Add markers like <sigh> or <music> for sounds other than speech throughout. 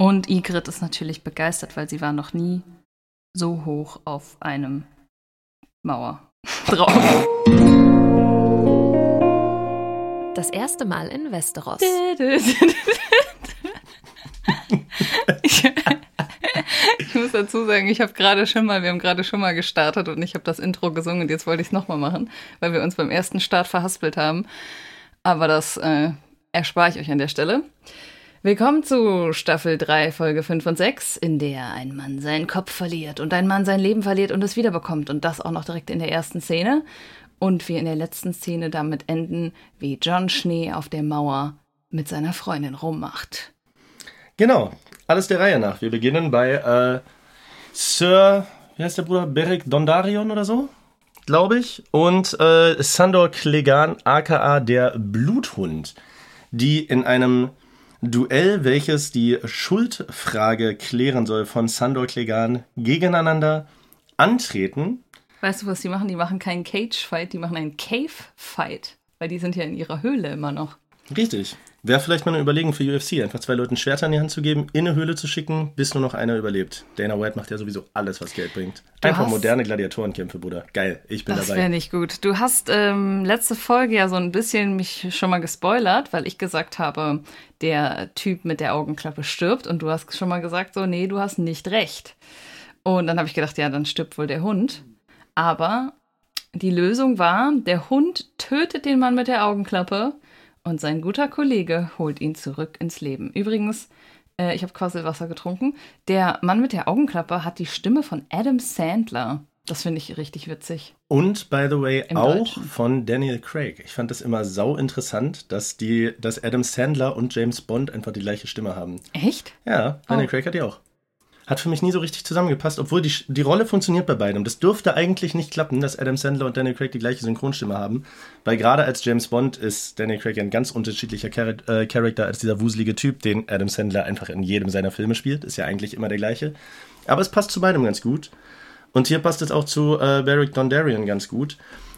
Und Igrit ist natürlich begeistert, weil sie war noch nie so hoch auf einem Mauer <laughs> drauf. Das erste Mal in Westeros. ich, <laughs> ich muss dazu sagen, ich habe gerade schon mal, wir haben gerade schon mal gestartet und ich habe das Intro gesungen und jetzt wollte ich es nochmal machen, weil wir uns beim ersten Start verhaspelt haben. Aber das äh, erspare ich euch an der Stelle. Willkommen zu Staffel 3, Folge 5 und 6, in der ein Mann seinen Kopf verliert und ein Mann sein Leben verliert und es wiederbekommt. Und das auch noch direkt in der ersten Szene. Und wir in der letzten Szene damit enden, wie John Schnee auf der Mauer mit seiner Freundin rummacht. Genau, alles der Reihe nach. Wir beginnen bei äh, Sir, wie heißt der Bruder? Beric Dondarion oder so? Glaube ich. Und äh, Sandor Clegane, aka der Bluthund, die in einem Duell, welches die Schuldfrage klären soll von Sandor Clegane, gegeneinander antreten. Weißt du, was die machen? Die machen keinen Cage-Fight, die machen einen Cave-Fight. Weil die sind ja in ihrer Höhle immer noch. Richtig. Wäre vielleicht mal eine Überlegung für UFC, einfach zwei Leuten Schwerter in die Hand zu geben, in eine Höhle zu schicken, bis nur noch einer überlebt. Dana White macht ja sowieso alles, was Geld bringt. Einfach hast- moderne Gladiatorenkämpfe, Bruder. Geil, ich bin Das dabei. wäre nicht gut. Du hast ähm, letzte Folge ja so ein bisschen mich schon mal gespoilert, weil ich gesagt habe, der Typ mit der Augenklappe stirbt und du hast schon mal gesagt, so, nee, du hast nicht recht. Und dann habe ich gedacht, ja, dann stirbt wohl der Hund. Aber die Lösung war, der Hund tötet den Mann mit der Augenklappe und sein guter Kollege holt ihn zurück ins Leben. Übrigens, äh, ich habe quasi Wasser getrunken. Der Mann mit der Augenklappe hat die Stimme von Adam Sandler. Das finde ich richtig witzig. Und by the way, Im auch Deutschen. von Daniel Craig. Ich fand das immer sau interessant, dass die, dass Adam Sandler und James Bond einfach die gleiche Stimme haben. Echt? Ja, Daniel Oh. Craig hat die auch. Hat für mich nie so richtig zusammengepasst, obwohl die, die Rolle funktioniert bei beidem. Das dürfte eigentlich nicht klappen, dass Adam Sandler und Daniel Craig die gleiche Synchronstimme haben, weil gerade als James Bond ist Daniel Craig ein ganz unterschiedlicher Char äh, Charakter als dieser wuselige Typ, den Adam Sandler einfach in jedem seiner Filme spielt. Ist ja eigentlich immer der gleiche. Aber es passt zu beidem ganz gut. Und hier passt es auch zu äh, Beric Dondarrion ganz gut.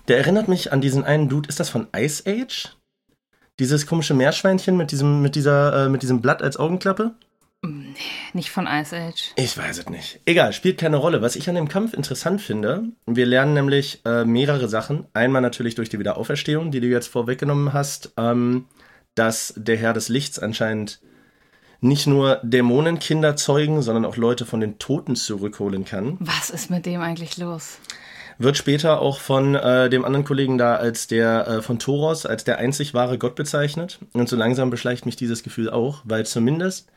Der erinnert mich an diesen einen Dude, ist das von Ice Age? Dieses komische Meerschweinchen mit diesem, mit dieser, äh, mit diesem Blatt als Augenklappe? Nicht von Ice Age. Ich weiß es nicht. Egal, spielt keine Rolle. Was ich an dem Kampf interessant finde, wir lernen nämlich äh, mehrere Sachen. Einmal natürlich durch die Wiederauferstehung, die du jetzt vorweggenommen hast, ähm, dass der Herr des Lichts anscheinend nicht nur Dämonenkinder zeugen, sondern auch Leute von den Toten zurückholen kann. Was ist mit dem eigentlich los? Wird später auch von äh, dem anderen Kollegen da als der äh, von Thoros, als der einzig wahre Gott bezeichnet. Und so langsam beschleicht mich dieses Gefühl auch, weil zumindest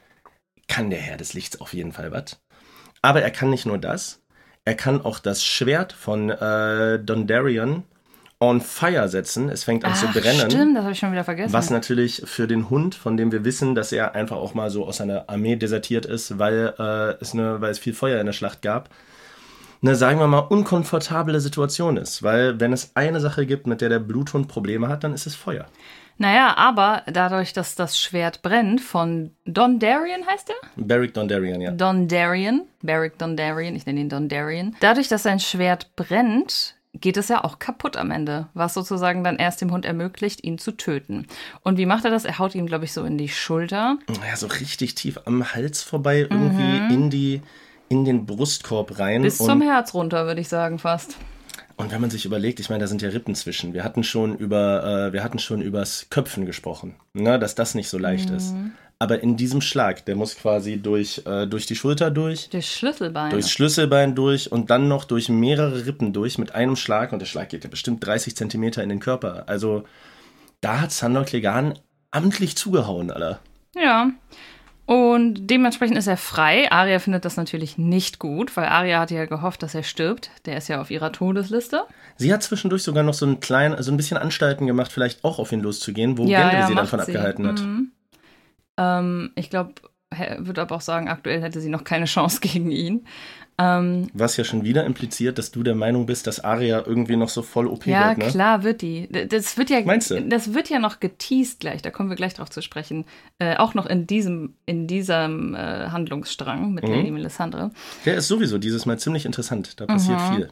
kann der Herr des Lichts auf jeden Fall was. Aber er kann nicht nur das, er kann auch das Schwert von äh, Dondarion on fire setzen. Es fängt an zu Ach, brennen. stimmt, das habe ich schon wieder vergessen. Was natürlich für den Hund, von dem wir wissen, dass er einfach auch mal so aus seiner Armee desertiert ist, weil, äh, es, eine, weil es viel Feuer in der Schlacht gab, eine, sagen wir mal, unkomfortable Situation ist. Weil wenn es eine Sache gibt, mit der der Bluthund Probleme hat, dann ist es Feuer. Naja, aber dadurch, dass das Schwert brennt von Don Darien heißt er? Beric Dondarrion, ja. Don Darien, Beric Don Darien, ich nenne ihn Don Darien. Dadurch, dass sein Schwert brennt, geht es ja auch kaputt am Ende, was sozusagen dann erst dem Hund ermöglicht, ihn zu töten. Und wie macht er das? Er haut ihm, glaube ich, so in die Schulter. Ja, so richtig tief am Hals vorbei, irgendwie in die in den Brustkorb rein. Mhm. Bis und zum Herz runter, würde ich sagen, fast. Und wenn man sich überlegt, ich meine, da sind ja Rippen zwischen. Wir hatten schon über, äh, wir hatten schon übers Köpfen gesprochen, ne, dass das nicht so leicht ist. Mhm. Aber in diesem Schlag, der muss quasi durch, äh, durch die Schulter durch, Das Schlüsselbein. durchs Schlüsselbein durch und dann noch durch mehrere Rippen durch mit einem Schlag. Und der Schlag geht ja bestimmt 30 Zentimeter in den Körper. Also da hat Sandor Clegane amtlich zugehauen, Alter. Ja. Und dementsprechend ist er frei. Arya findet das natürlich nicht gut, weil Arya hatte ja gehofft, dass er stirbt. Der ist ja auf ihrer Todesliste. Sie hat zwischendurch sogar noch so ein klein, so ein bisschen Anstalten gemacht, vielleicht auch auf ihn loszugehen, wo Ja, Gendry ja, sie dann macht von sie. abgehalten hat. Mhm. Ähm, ich glaube, würde aber auch sagen, aktuell hätte sie noch keine Chance <laughs> gegen ihn. Ähm, Was ja schon wieder impliziert, dass du der Meinung bist, dass Arya irgendwie noch so voll OP ja, wird, ne? klar wird die. Das wird ja, Meinst du? das wird ja noch geteased gleich. Da kommen wir gleich drauf zu sprechen. Äh, auch noch in diesem, in diesem äh, Handlungsstrang mit Mhm. Lady Melisandre. Der ist sowieso dieses Mal ziemlich interessant. Da passiert Mhm. viel.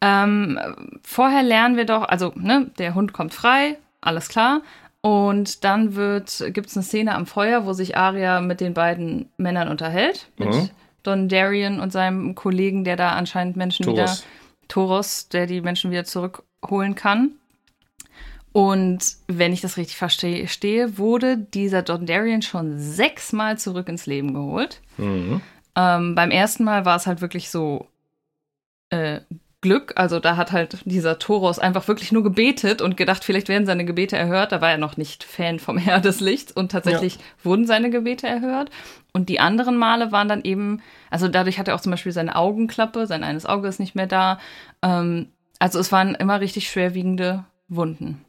Ähm, vorher lernen wir doch, also, ne, der Hund kommt frei, alles klar. Und dann gibt es eine Szene am Feuer, wo sich Arya mit den beiden Männern unterhält. Mit Mhm. Don Darien und seinem Kollegen, der da anscheinend Menschen Toros. wieder. Toros, der die Menschen wieder zurückholen kann. Und wenn ich das richtig verstehe, stehe, wurde dieser Don Darien schon sechsmal zurück ins Leben geholt. Mhm. Ähm, beim ersten Mal war es halt wirklich so äh, Glück. Also da hat halt dieser Toros einfach wirklich nur gebetet und gedacht, vielleicht werden seine Gebete erhört. Da war er noch nicht Fan vom Herr des Lichts und tatsächlich wurden seine Gebete erhört. Und die anderen Male waren dann eben, also dadurch hat er auch zum Beispiel seine Augenklappe, sein eines Auge ist nicht mehr da. Ähm, also es waren immer richtig schwerwiegende Wunden.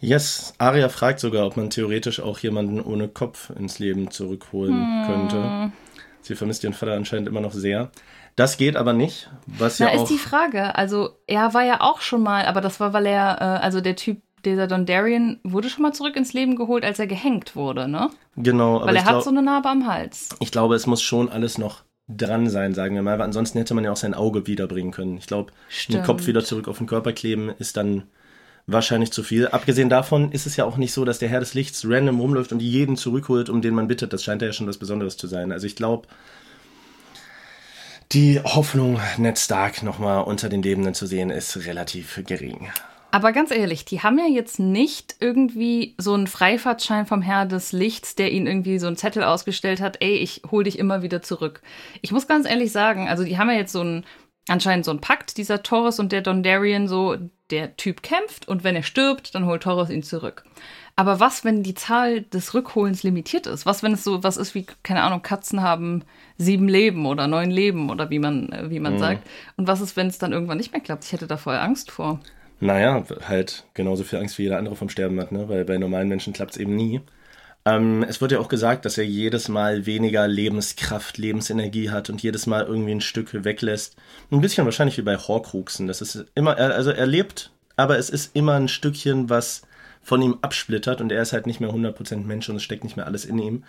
Yes, Aria fragt sogar, ob man theoretisch auch jemanden ohne Kopf ins Leben zurückholen Hm. könnte. Sie vermisst ihren Vater anscheinend immer noch sehr. Das geht aber nicht, was Da ja ist auch. die Frage. Also er war ja auch schon mal, aber das war, weil er, äh, also der Typ, dieser Don Darien, wurde schon mal zurück ins Leben geholt, als er gehängt wurde, ne? Genau, aber Weil er hat glaub, so eine Narbe am Hals. ich glaube, es muss schon alles noch dran sein, sagen wir mal, weil ansonsten hätte man ja auch sein Auge wiederbringen können. Ich glaube, den. Kopf wieder zurück auf den Körper kleben ist dann wahrscheinlich zu viel. Abgesehen davon ist es ja auch nicht so, dass der Herr des Lichts random rumläuft und jeden zurückholt, um den man bittet. Das scheint ja schon was Besonderes zu sein. Also ich glaube, die Hoffnung, Ned Stark nochmal unter den Lebenden zu sehen, ist relativ gering. Aber ganz ehrlich, die haben ja jetzt nicht irgendwie so einen Freifahrtschein vom Herr des Lichts, der ihnen irgendwie so einen Zettel ausgestellt hat, ey, ich hol dich immer wieder zurück. Ich muss ganz ehrlich sagen, also die haben ja jetzt so einen, anscheinend so einen Pakt, dieser Taurus und der Dondarrion, so, der Typ kämpft und wenn er stirbt, dann holt Taurus ihn zurück. Aber was, wenn die Zahl des Rückholens limitiert ist? Was, wenn es so was ist wie, keine Ahnung, Katzen haben sieben Leben oder neun Leben oder wie man, äh, wie man sagt? Und was ist, wenn es dann irgendwann nicht mehr klappt? Ich hätte da voll Angst vor. Naja, halt genauso viel Angst wie jeder andere vom Sterben hat, ne? weil bei normalen Menschen klappt es eben nie. Ähm, es wird ja auch gesagt, dass er jedes Mal weniger Lebenskraft, Lebensenergie hat und jedes Mal irgendwie ein Stück weglässt. Ein bisschen wahrscheinlich wie bei Horcruxen. Das ist immer, er- also er lebt, aber es ist immer ein Stückchen, was von ihm absplittert und er ist halt nicht mehr 100% Mensch und es steckt nicht mehr alles in ihm.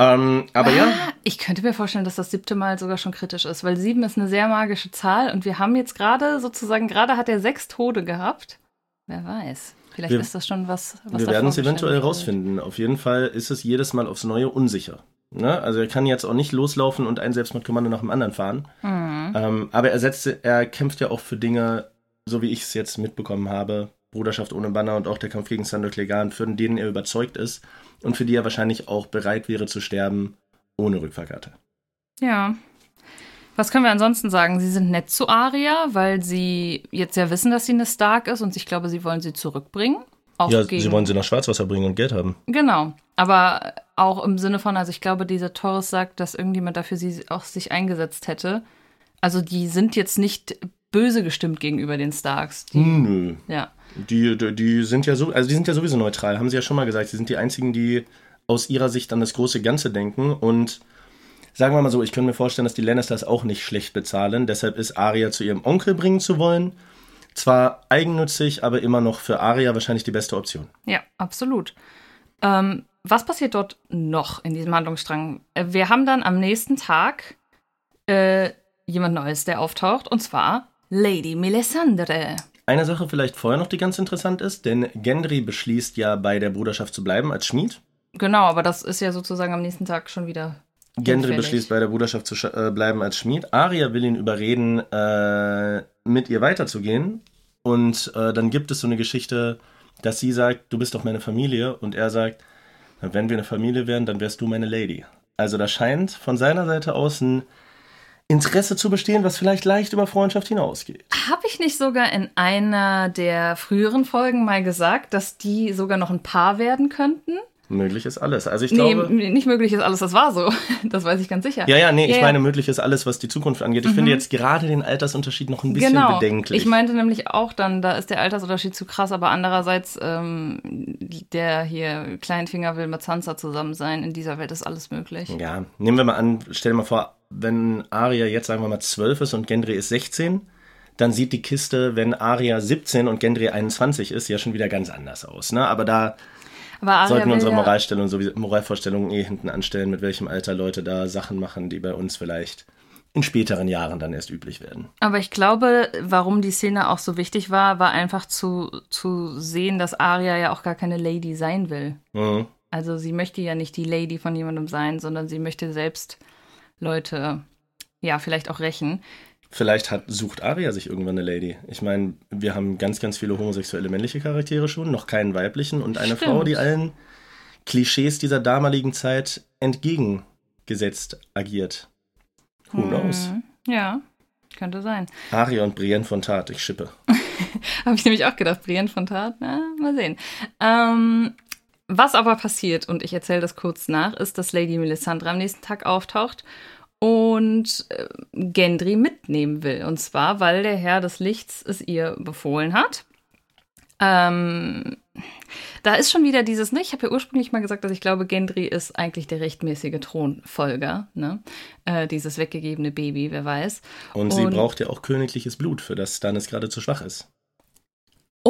Ähm, aber ja, Ah, Ich könnte mir vorstellen, dass das siebte Mal sogar schon kritisch ist, weil sieben ist eine sehr magische Zahl und wir haben jetzt gerade sozusagen, gerade hat er sechs Tode gehabt. Wer weiß. Vielleicht Wir- ist das schon was, was wir werden es eventuell rausfinden. Auf jeden Fall ist es jedes Mal aufs Neue unsicher. Ne? Also er kann jetzt auch nicht loslaufen und ein Selbstmordkommando nach dem anderen fahren. Mhm. Ähm, aber er setzt, er kämpft ja auch für Dinge, so wie ich es jetzt mitbekommen habe, Bruderschaft ohne Banner und auch der Kampf gegen Sandor Clegane, für denen er überzeugt ist und für die er wahrscheinlich auch bereit wäre zu sterben ohne Rückfahrkarte. Ja. Was können wir ansonsten sagen? Sie sind nett zu Aria, weil sie jetzt ja wissen, dass sie eine Stark ist und ich glaube, sie wollen sie zurückbringen. Auch Ja, gegen, sie wollen sie nach Schwarzwasser bringen und Geld haben. Genau. Aber auch im Sinne von, also ich glaube, dieser Torres sagt, dass irgendjemand dafür sie auch sich eingesetzt hätte. Also die sind jetzt nicht böse gestimmt gegenüber den Starks. Die, Nö. Ja. Die, die, die sind ja so, also die sind ja sowieso neutral, haben sie ja schon mal gesagt. Sie sind die einzigen, die aus ihrer Sicht an das große Ganze denken. Und sagen wir mal so, ich könnte mir vorstellen, dass die Lannisters auch nicht schlecht bezahlen. Deshalb ist Arya zu ihrem Onkel bringen zu wollen. Zwar eigennützig, aber immer noch für Arya wahrscheinlich die beste Option. Ja, absolut. Ähm, was passiert dort noch in diesem Handlungsstrang? Äh, Wir haben dann am nächsten Tag äh, jemand Neues, der auftaucht, und zwar Lady Melisandre. Eine Sache vielleicht vorher noch, die ganz interessant ist, denn Gendry beschließt ja bei der Bruderschaft zu bleiben als Schmied. Genau, aber das ist ja sozusagen am nächsten Tag schon wieder. Gendry beschließt bei der Bruderschaft zu äh, bleiben als Schmied. Arya will ihn überreden, äh, mit ihr weiterzugehen. Und äh, dann gibt es so eine Geschichte, dass sie sagt, du bist doch meine Familie. Und er sagt, wenn wir eine Familie wären, dann wärst du meine Lady. Also da scheint von seiner Seite aus ein Interesse zu bestehen, was vielleicht leicht über Freundschaft hinausgeht. Habe ich nicht sogar in einer der früheren Folgen mal gesagt, dass die sogar noch ein Paar werden könnten? Möglich ist alles. Also ich Nee, glaube. m- nicht möglich ist alles, das war so. <laughs> Das weiß ich ganz sicher. Ja, ja, nee, ich Ja, ja. meine, möglich ist alles, was die Zukunft angeht. Ich finde jetzt gerade den Altersunterschied noch ein bisschen genau. bedenklich. Ich meinte nämlich auch dann, da ist der Altersunterschied zu krass, aber andererseits, ähm, der hier Kleinfinger will mit Sansa zusammen sein. In dieser Welt ist alles möglich. Ja, nehmen wir mal an, stell dir mal vor, wenn Arya jetzt sagen wir mal 12 ist und Gendry ist 16, dann sieht die Kiste, wenn Arya 17 und Gendry 21 ist, ja schon wieder ganz anders aus. Ne? Aber da Aber sollten unsere Moralstellung, sowieso, Moralvorstellungen eh hinten anstellen, mit welchem Alter Leute da Sachen machen, die bei uns vielleicht in späteren Jahren dann erst üblich werden. Aber ich glaube, warum die Szene auch so wichtig war, war einfach zu, zu sehen, dass Arya ja auch gar keine Lady sein will. Mhm. Also sie möchte ja nicht die Lady von jemandem sein, sondern sie möchte selbst Leute, ja, vielleicht auch rächen. Vielleicht hat, sucht Arya sich irgendwann eine Lady. Ich meine, wir haben ganz, ganz viele homosexuelle männliche Charaktere schon, noch keinen weiblichen und eine Stimmt. Frau, die allen Klischees dieser damaligen Zeit entgegengesetzt agiert. Who knows? Hm, Ja, könnte sein. Arya und Brienne von Tat, ich schippe. <laughs> Habe ich nämlich auch gedacht, Brienne von Tat, na, mal sehen. Ähm, was aber passiert, und ich erzähle das kurz nach, ist, dass Lady Melisandre am nächsten Tag auftaucht und äh, Gendry mitnehmen will. Und zwar, weil der Herr des Lichts es ihr befohlen hat. Ähm, da ist schon wieder dieses, ne? Ich habe ja ursprünglich mal gesagt, dass ich glaube, Gendry ist eigentlich der rechtmäßige Thronfolger, ne? Äh, dieses weggegebene Baby, wer weiß. Und, sie Und- braucht ja auch königliches Blut, für das Stannis gerade zu schwach ist.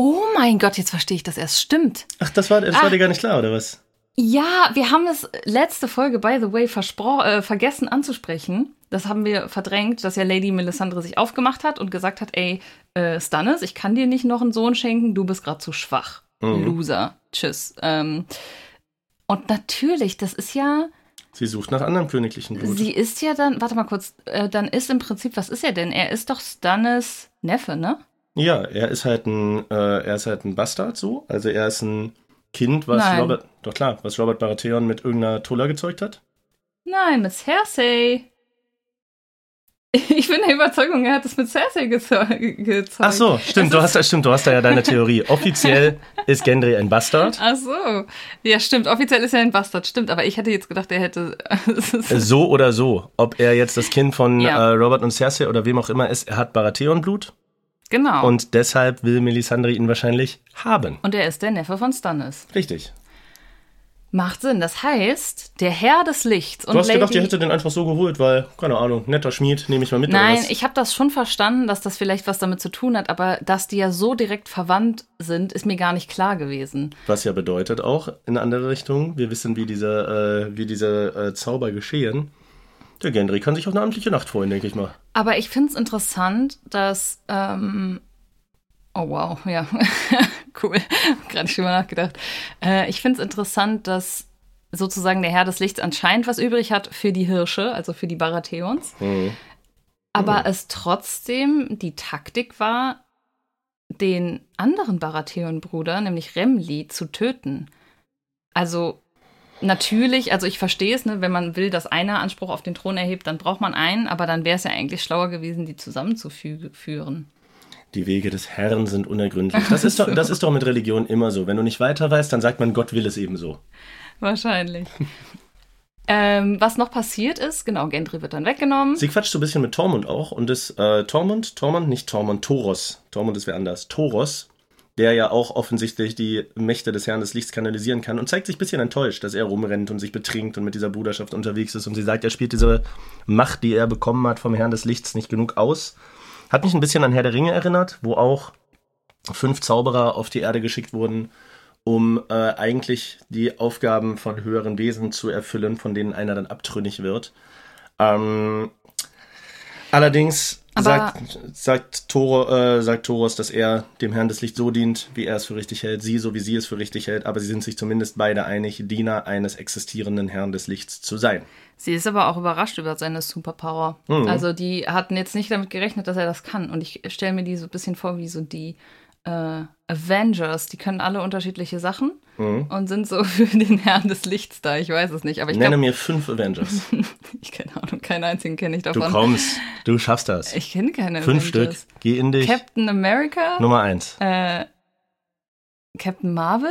Oh mein Gott, jetzt verstehe ich das erst. Stimmt. Ach, das war, das Ah. war dir gar nicht klar, oder was? Ja, wir haben es letzte Folge, by the way, äh, vergessen anzusprechen. Das haben wir verdrängt, dass ja Lady Melisandre sich aufgemacht hat und gesagt hat, ey, äh, Stannis, ich kann dir nicht noch einen Sohn schenken, du bist gerade zu schwach. Mhm. Loser. Tschüss. Ähm, und natürlich, das ist ja, Sie sucht nach anderem königlichen Blut. sie ist ja dann, warte mal kurz, äh, dann ist im Prinzip, was ist er denn? Er ist doch Stannis Neffe, ne? Ja, er ist halt ein, äh, er ist halt ein Bastard so. Also er ist ein Kind, was Nein. Robert, doch klar, was Robert Baratheon mit irgendeiner Tulla gezeugt hat. Nein, mit Cersei. <laughs> Ich bin der Überzeugung, er hat es mit Cersei gezeu- gezeugt. Ach so, stimmt, du hast, da- stimmt, du hast da ja deine Theorie. <laughs> Offiziell ist Gendry ein Bastard. Ach so. Ja, stimmt. Offiziell ist er ein Bastard, stimmt. Aber ich hätte jetzt gedacht, er hätte. <laughs> So oder so. Ob er jetzt das Kind von Ja. äh, Robert und Cersei oder wem auch immer ist, er hat Baratheon-Blut genau. Und, und deshalb will Melisandre ihn wahrscheinlich haben. er ist der Neffe von Stannis. Richtig. Macht Sinn. Das heißt, der Herr des Lichts und Du hast Lady. gedacht, ihr hättet den einfach so geholt, weil, keine Ahnung, netter Schmied, nehme ich mal mit. Nein, ich habe das schon verstanden, dass das vielleicht was damit zu tun hat, aber dass die ja so direkt verwandt sind, ist mir gar nicht klar gewesen. Was ja bedeutet auch in eine andere Richtung, wir wissen, wie diese, äh, wie diese äh, Zauber geschehen. Der Gendry kann sich auf eine amtliche Nacht freuen, denke ich mal. Aber ich finde es interessant, dass. Ähm, oh wow, ja, <laughs> cool. <laughs> Gerade nicht drüber nachgedacht. Äh, ich finde es interessant, dass sozusagen der Herr des Lichts anscheinend was übrig hat für die Hirsche, also für die Baratheons. Mhm. Aber es trotzdem die Taktik war, den anderen Baratheon-Bruder, nämlich Remli, zu töten. Also natürlich, also ich verstehe es, ne, wenn man will, dass einer Anspruch auf den Thron erhebt, dann braucht man einen, aber dann wäre es ja eigentlich schlauer gewesen, die zusammenzuführen. Die Wege des Herrn sind unergründlich. Das ist, <laughs> doch, das ist doch mit Religion immer so. Wenn du nicht weiter weißt, dann sagt man, Gott will es ebenso. Wahrscheinlich. <laughs> ähm, was noch passiert ist, genau, Gendry wird dann weggenommen. Sie quatscht so ein bisschen mit Tormund auch und das äh, Tormund, Tormund, nicht Tormund, Toros. Tormund ist wer anders. Toros, der ja auch offensichtlich die Mächte des Herrn des Lichts kanalisieren kann und zeigt sich ein bisschen enttäuscht, dass er rumrennt und sich betrinkt und mit dieser Bruderschaft unterwegs ist und sie sagt, er spielt diese Macht, die er bekommen hat vom Herrn des Lichts, nicht genug aus. Hat mich ein bisschen an Herr der Ringe erinnert, wo auch fünf Zauberer auf die Erde geschickt wurden, um äh, eigentlich die Aufgaben von höheren Wesen zu erfüllen, von denen einer dann abtrünnig wird. Ähm, allerdings sagt, sagt, Toro, äh, sagt Toros, dass er dem Herrn des Lichts so dient, wie er es für richtig hält, sie so wie sie es für richtig hält, aber sie sind sich zumindest beide einig, Diener eines existierenden Herrn des Lichts zu sein. Sie ist aber auch überrascht über seine Superpower. Mhm. Also die hatten jetzt nicht damit gerechnet, dass er das kann. Und ich stelle mir die so ein bisschen vor wie so die äh, Avengers. Die können alle unterschiedliche Sachen und sind so <laughs> für den Herrn des Lichts da. Ich weiß es nicht, aber ich Nenne glaube, mir fünf Avengers. <laughs> ich keine Ahnung, keinen einzigen kenne ich Du davon. kommst, du schaffst das. Ich kenne keine Fünf Stück. Avengers. Geh in dich. Captain America, Nummer eins. äh, Captain Marvel,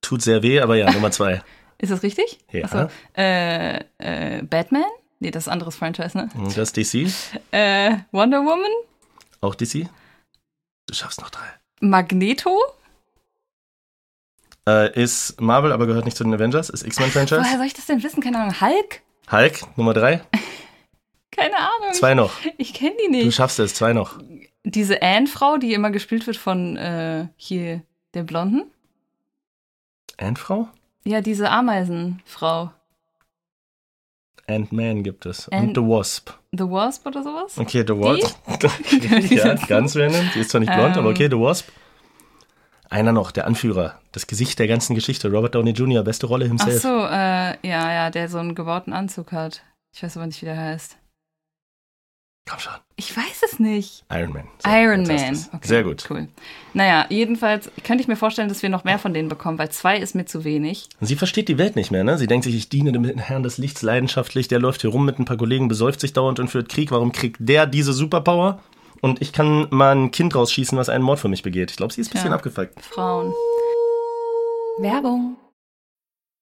Tut sehr weh, aber ja, Nummer zwei. <laughs> ist das richtig? Ja. Achso. Äh, äh, Batman? Nee, das ist ein anderes Franchise, ne? Das DC. Äh, Wonder Woman? Auch DC. Du schaffst noch drei. Magneto? Äh, ist Marvel, aber gehört nicht zu den Avengers. Ist X-Men-Franchise. Woher soll ich das denn wissen? Keine Ahnung. Hulk? Hulk, Nummer drei. Keine Ahnung. Zwei noch. Ich kenne die Du nicht. schaffst es, zwei noch. Diese Anne-Frau, die immer gespielt wird von äh, hier der Blonden? Ant-Frau? Ja, diese Ameisenfrau. Ant-Man gibt es. Ant- und The Wasp. The Wasp oder sowas? Okay, The Wasp. <laughs> ja, <laughs> ganz random. Die ist zwar nicht blond, aber okay, The Wasp. Einer noch, der Anführer, das Gesicht der ganzen Geschichte, Robert Downey Jr., beste Rolle Ach himself. so, äh, ja, ja, der so einen gebauten Anzug hat. Ich weiß aber nicht, wie der heißt. Komm schon. Ich weiß es nicht. Iron Man. So, Iron Man. Okay, Sehr gut. Cool. Naja, jedenfalls könnte ich mir vorstellen, dass wir noch mehr von denen bekommen, weil zwei ist mir zu wenig. Sie versteht die Welt nicht mehr, ne? Sie denkt sich, ich diene dem Herrn des Lichts leidenschaftlich, der läuft hier rum mit ein paar Kollegen, besäuft sich dauernd und führt Krieg. Warum kriegt der diese Superpower? Und ich kann mal ein Kind rausschießen, was einen Mord für mich begeht. Ich glaube, sie ist ein bisschen abgefuckt. Frauen. Werbung.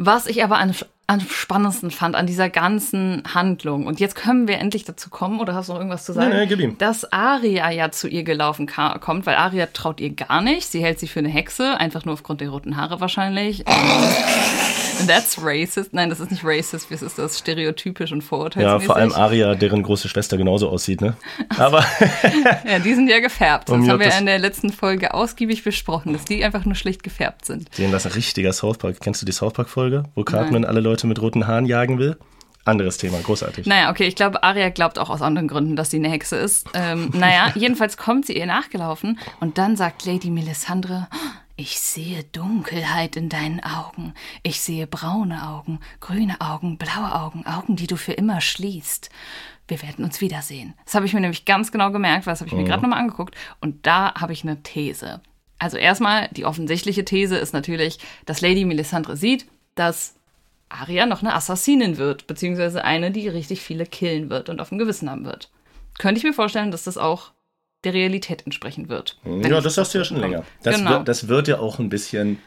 Was ich aber am, am spannendsten fand an dieser ganzen Handlung, und jetzt können wir endlich dazu kommen, oder hast du noch irgendwas zu sagen? Nee, nee, gib ihm. Dass Aria ja zu ihr gelaufen ka- kommt, weil Aria traut ihr gar nicht. Sie hält sie für eine Hexe, einfach nur aufgrund der roten Haare wahrscheinlich. That's racist. Nein, das ist nicht racist, das ist das stereotypisch und Ja, vorurteilsmäßig. vor allem Aria, deren große Schwester genauso aussieht, ne? Aber <laughs> Ja, die sind ja gefärbt. Das haben wir Gottes- in der letzten Folge ausgiebig besprochen, dass die einfach nur schlicht gefärbt sind. sehen das ein richtiger South Park. Kennst du die South Park-Folge, wo Cartman alle Leute mit roten Haaren jagen will? Anderes Thema, großartig. Naja, okay, ich glaube, Aria glaubt auch aus anderen Gründen, dass sie eine Hexe ist. Ähm, naja, <laughs> jedenfalls kommt sie ihr nachgelaufen und dann sagt Lady Melisandre, ich sehe Dunkelheit in deinen Augen. Ich sehe braune Augen, grüne Augen, blaue Augen, Augen, die du für immer schließt. Wir werden uns wiedersehen. Das habe ich mir nämlich ganz genau gemerkt, weil das habe ich mir gerade nochmal angeguckt. Und da habe ich eine These. Also erstmal, die offensichtliche These ist natürlich, dass Lady Melisandre sieht, dass Arya noch eine Assassinin wird, beziehungsweise eine, die richtig viele killen wird und auf dem Gewissen haben wird. Könnte ich mir vorstellen, dass das auch der Realität entsprechen wird. Ja, das hast du ja schon länger. Das, Genau. wird, das wird ja auch ein bisschen,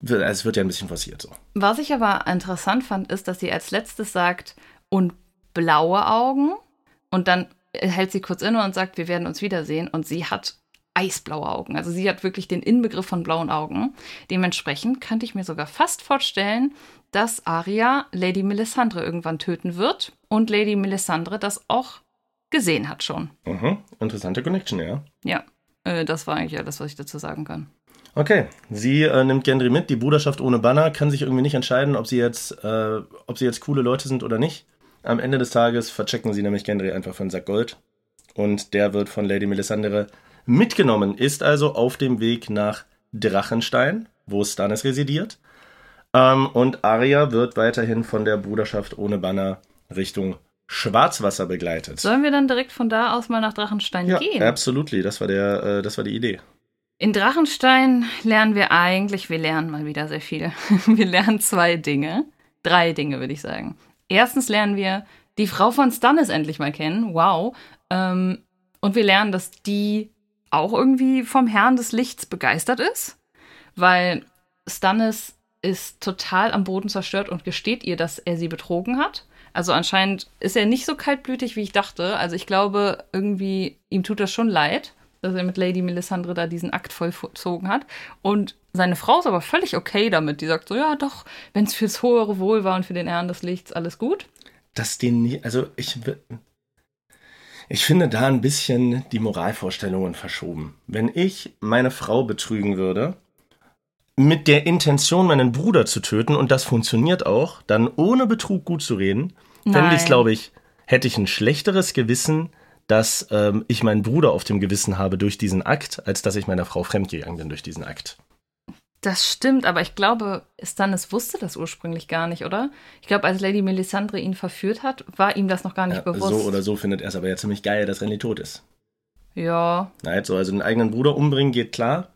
es wird ja ein bisschen forciert so. Was ich aber interessant fand, ist, dass sie als letztes sagt, und blaue Augen. Und dann hält sie kurz inne und sagt, wir werden uns wiedersehen. Und sie hat eisblaue Augen. Also sie hat wirklich den Inbegriff von blauen Augen. Dementsprechend könnte ich mir sogar fast vorstellen, dass Arya Lady Melisandre irgendwann töten wird und Lady Melisandre das auch gesehen hat schon. Mhm. Interessante Connection, ja. Ja, äh, das war eigentlich alles, was ich dazu sagen kann. Okay, sie äh, nimmt Gendry mit. Die Bruderschaft ohne Banner kann sich irgendwie nicht entscheiden, ob sie jetzt, äh, ob sie jetzt coole Leute sind oder nicht. Am Ende des Tages verchecken sie nämlich Gendry einfach für einen Sack Gold. Und der wird von Lady Melisandre mitgenommen, ist also auf dem Weg nach Drachenstein, wo Stannis residiert. Ähm, und Arya wird weiterhin von der Bruderschaft ohne Banner Richtung Schwarzwasser begleitet. Sollen wir dann direkt von da aus mal nach Drachenstein ja, gehen? absolutely. Das war der, äh, das war die Idee. In Drachenstein lernen wir eigentlich, wir lernen mal wieder sehr viel. <laughs> Wir lernen zwei Dinge. Drei Dinge, würde ich sagen. Erstens lernen wir die Frau von Stannis endlich mal kennen. Wow. Ähm, und wir lernen, dass die auch irgendwie vom Herrn des Lichts begeistert ist. Weil Stannis ist total am Boden zerstört und gesteht ihr, dass er sie betrogen hat. Also anscheinend ist er nicht so kaltblütig, wie ich dachte. Also ich glaube, irgendwie, ihm tut das schon leid, dass er mit Lady Melisandre da diesen Akt vollzogen hat. Und seine Frau ist aber völlig okay damit. Die sagt so, ja doch, wenn es fürs höhere Wohl war und für den Herrn des Lichts, alles gut. dass den nie, also ich, ich finde da ein bisschen die Moralvorstellungen verschoben. Wenn ich meine Frau betrügen würde, mit der Intention, meinen Bruder zu töten, und das funktioniert auch, dann ohne Betrug gut zu reden, fände ich glaube ich, hätte ich ein schlechteres Gewissen, dass ähm, ich meinen Bruder auf dem Gewissen habe durch diesen Akt, als dass ich meiner Frau fremdgegangen bin durch diesen Akt. Das stimmt, aber ich glaube, Stannis wusste das ursprünglich gar nicht, oder? Ich glaube, als Lady Melisandre ihn verführt hat, war ihm das noch gar nicht Ja, bewusst. so oder so findet er es aber ja ziemlich geil, dass Renly tot ist. Ja, Nein, so, also den eigenen Bruder umbringen geht klar.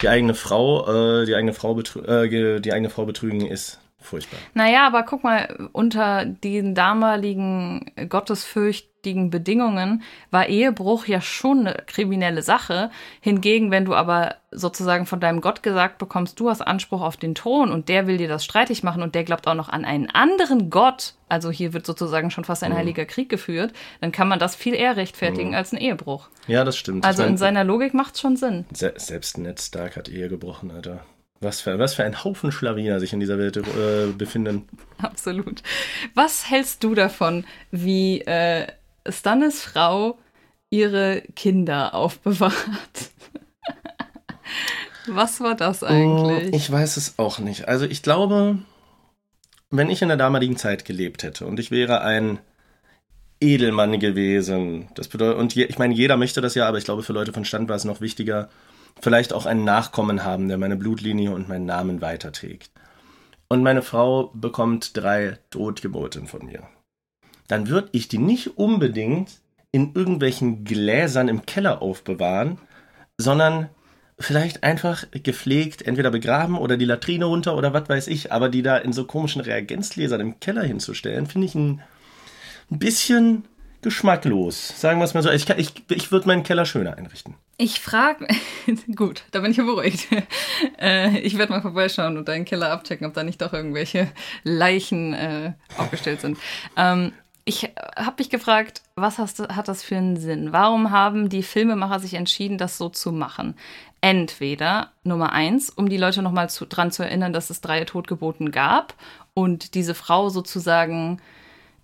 Die eigene Frau, äh, die eigene Frau, äh, die eigene Frau betrügen ist furchtbar. Naja, aber guck mal, unter den damaligen gottesfürchtigen Bedingungen war Ehebruch ja schon eine kriminelle Sache. Hingegen, wenn du aber sozusagen von deinem Gott gesagt bekommst, du hast Anspruch auf den Thron und der will dir das streitig machen und der glaubt auch noch an einen anderen Gott, also hier wird sozusagen schon fast ein heiliger Krieg geführt, dann kann man das viel eher rechtfertigen als ein Ehebruch. Ja, das stimmt. Also Ich mein, in seiner Logik macht schon Sinn. se selbst Ned Stark hat Ehe gebrochen, Alter. Was für, was für ein Haufen Schlawiner sich in dieser Welt äh, befinden. <laughs> Absolut. Was hältst du davon, wie äh, Stannis Frau ihre Kinder aufbewahrt? <laughs> Was war das eigentlich? Mm, Ich weiß es auch nicht. Also ich glaube, wenn ich in der damaligen Zeit gelebt hätte und ich wäre ein Edelmann gewesen, das bedeutet, und je, ich meine, jeder möchte das ja, aber ich glaube, für Leute von Stand war es noch wichtiger, vielleicht auch einen Nachkommen haben, der meine Blutlinie und meinen Namen weiterträgt. Und meine Frau bekommt drei Totgeboten von mir. Dann würde ich die nicht unbedingt in irgendwelchen Gläsern im Keller aufbewahren, sondern vielleicht einfach gepflegt, entweder begraben oder die Latrine runter oder was weiß ich, aber die da in so komischen Reagenzgläsern im Keller hinzustellen, finde ich ein bisschen geschmacklos. Sagen wir es mal so. Ich, kann- ich, ich würde meinen Keller schöner einrichten. Ich frage, <laughs> gut, da bin ich ja beruhigt. <laughs> Äh, ich werde mal vorbeischauen und deinen Keller abchecken, ob da nicht doch irgendwelche Leichen äh, aufgestellt sind. Ähm, ich habe mich gefragt, was hast, hat das für einen Sinn? Warum haben die Filmemacher sich entschieden, das so zu machen? Entweder Nummer eins, um die Leute nochmal zu, dran zu erinnern, dass es drei Totgeboten gab und diese Frau sozusagen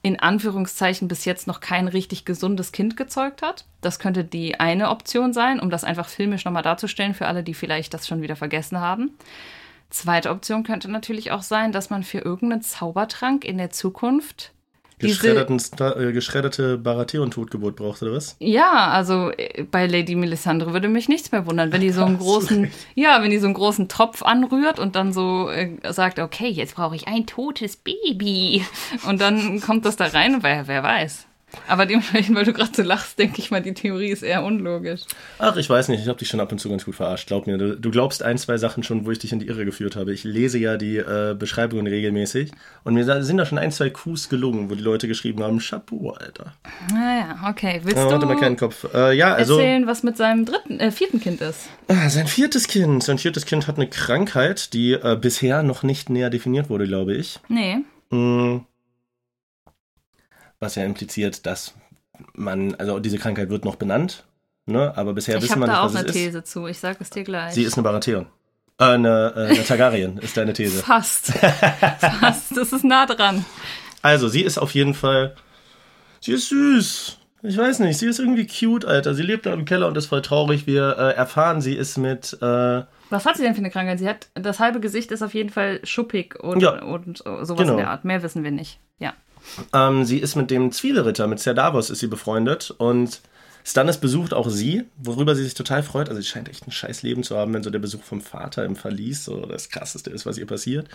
in Anführungszeichen bis jetzt noch kein richtig gesundes Kind gezeugt hat. Das könnte die eine Option sein, um das einfach filmisch nochmal darzustellen für alle, die vielleicht das schon wieder vergessen haben. Zweite Option könnte natürlich auch sein, dass man für irgendeinen Zaubertrank in der Zukunft Geschredderten, äh, geschredderte Baratheon-Totgebot braucht, oder was? ja, also äh, bei Lady Melisandre würde mich nichts mehr wundern, wenn die so einen großen, ja, wenn die so einen großen Topf anrührt und dann so äh, sagt, okay, jetzt brauche ich ein totes Baby. Und dann kommt das da rein, wer, wer weiß. Aber dementsprechend, weil du gerade so lachst, denke ich mal, die Theorie ist eher unlogisch. Ach, ich weiß nicht, ich habe dich schon ab und zu ganz gut verarscht. Glaub mir, du, du glaubst ein, zwei Sachen schon, wo ich dich in die Irre geführt habe. Ich lese ja die äh, Beschreibungen regelmäßig und mir sind da schon ein, zwei Coups gelungen, wo die Leute geschrieben haben, Chapeau, Alter. Naja, okay. Willst Ja, warte mal, du keinen Kopf. Äh, ja, also erzählen, was mit seinem dritten, äh, vierten Kind ist? ah, sein viertes Kind. Sein viertes Kind hat eine Krankheit, die äh, bisher noch nicht näher definiert wurde, glaube ich. Nee. Mm. Was ja impliziert, dass man, also diese Krankheit wird noch benannt, ne? aber bisher ich wissen habe wir nicht, da auch was eine es ist. These zu. Ich sage es dir gleich. Sie ist eine Baratheon. Äh, eine, äh, eine Targaryen <laughs> ist deine These. Fast. <laughs> Fast. Das ist nah dran. Also, sie ist auf jeden Fall. Sie ist süß. Ich weiß nicht, sie ist irgendwie cute, Alter. Sie lebt da im Keller und ist voll traurig. Wir äh, erfahren, sie ist mit. Äh, Was hat sie denn für eine Krankheit? Sie hat das halbe Gesicht ist auf jeden Fall schuppig und, Ja. und sowas Genau. in der Art. Mehr wissen wir nicht. Ja. Ähm, sie ist mit dem Zwiebelritter, mit Ser Davos ist sie befreundet und Stannis besucht auch sie, worüber sie sich total freut. Also sie scheint echt ein scheiß Leben zu haben, wenn so der Besuch vom Vater im Verlies so das krasseste ist, was ihr passiert.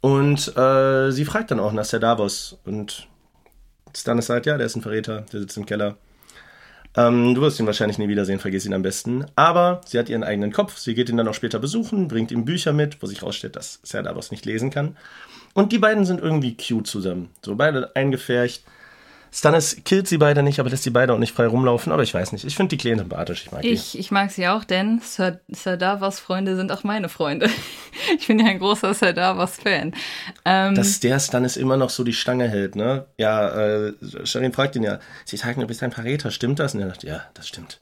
Und äh, sie fragt dann auch nach Ser Davos und Stannis sagt, ja, der ist ein Verräter, der sitzt im Keller. Ähm, du wirst ihn wahrscheinlich nie wiedersehen, vergiss ihn am besten. Aber sie hat ihren eigenen Kopf, sie geht ihn dann auch später besuchen, bringt ihm Bücher mit, wo sich rausstellt, dass Ser Davos nicht lesen kann. Und die beiden sind irgendwie cute zusammen. So beide eingefärcht. Stannis killt sie beide nicht, aber lässt sie beide auch nicht frei rumlaufen. Aber ich weiß nicht, ich finde die Kleinen sympathisch, ich mag die. Ich, ich mag sie auch, denn Sir, Sir Davos Freunde sind auch meine Freunde. <laughs> Ich bin ja ein großer Sir Davos Fan. Ähm, Dass der Stannis immer noch so die Stange hält, ne? Ja, äh, Sharin fragt ihn ja, sie sagen, du bist ein Verräter, stimmt das? Und er sagt, ja, das stimmt.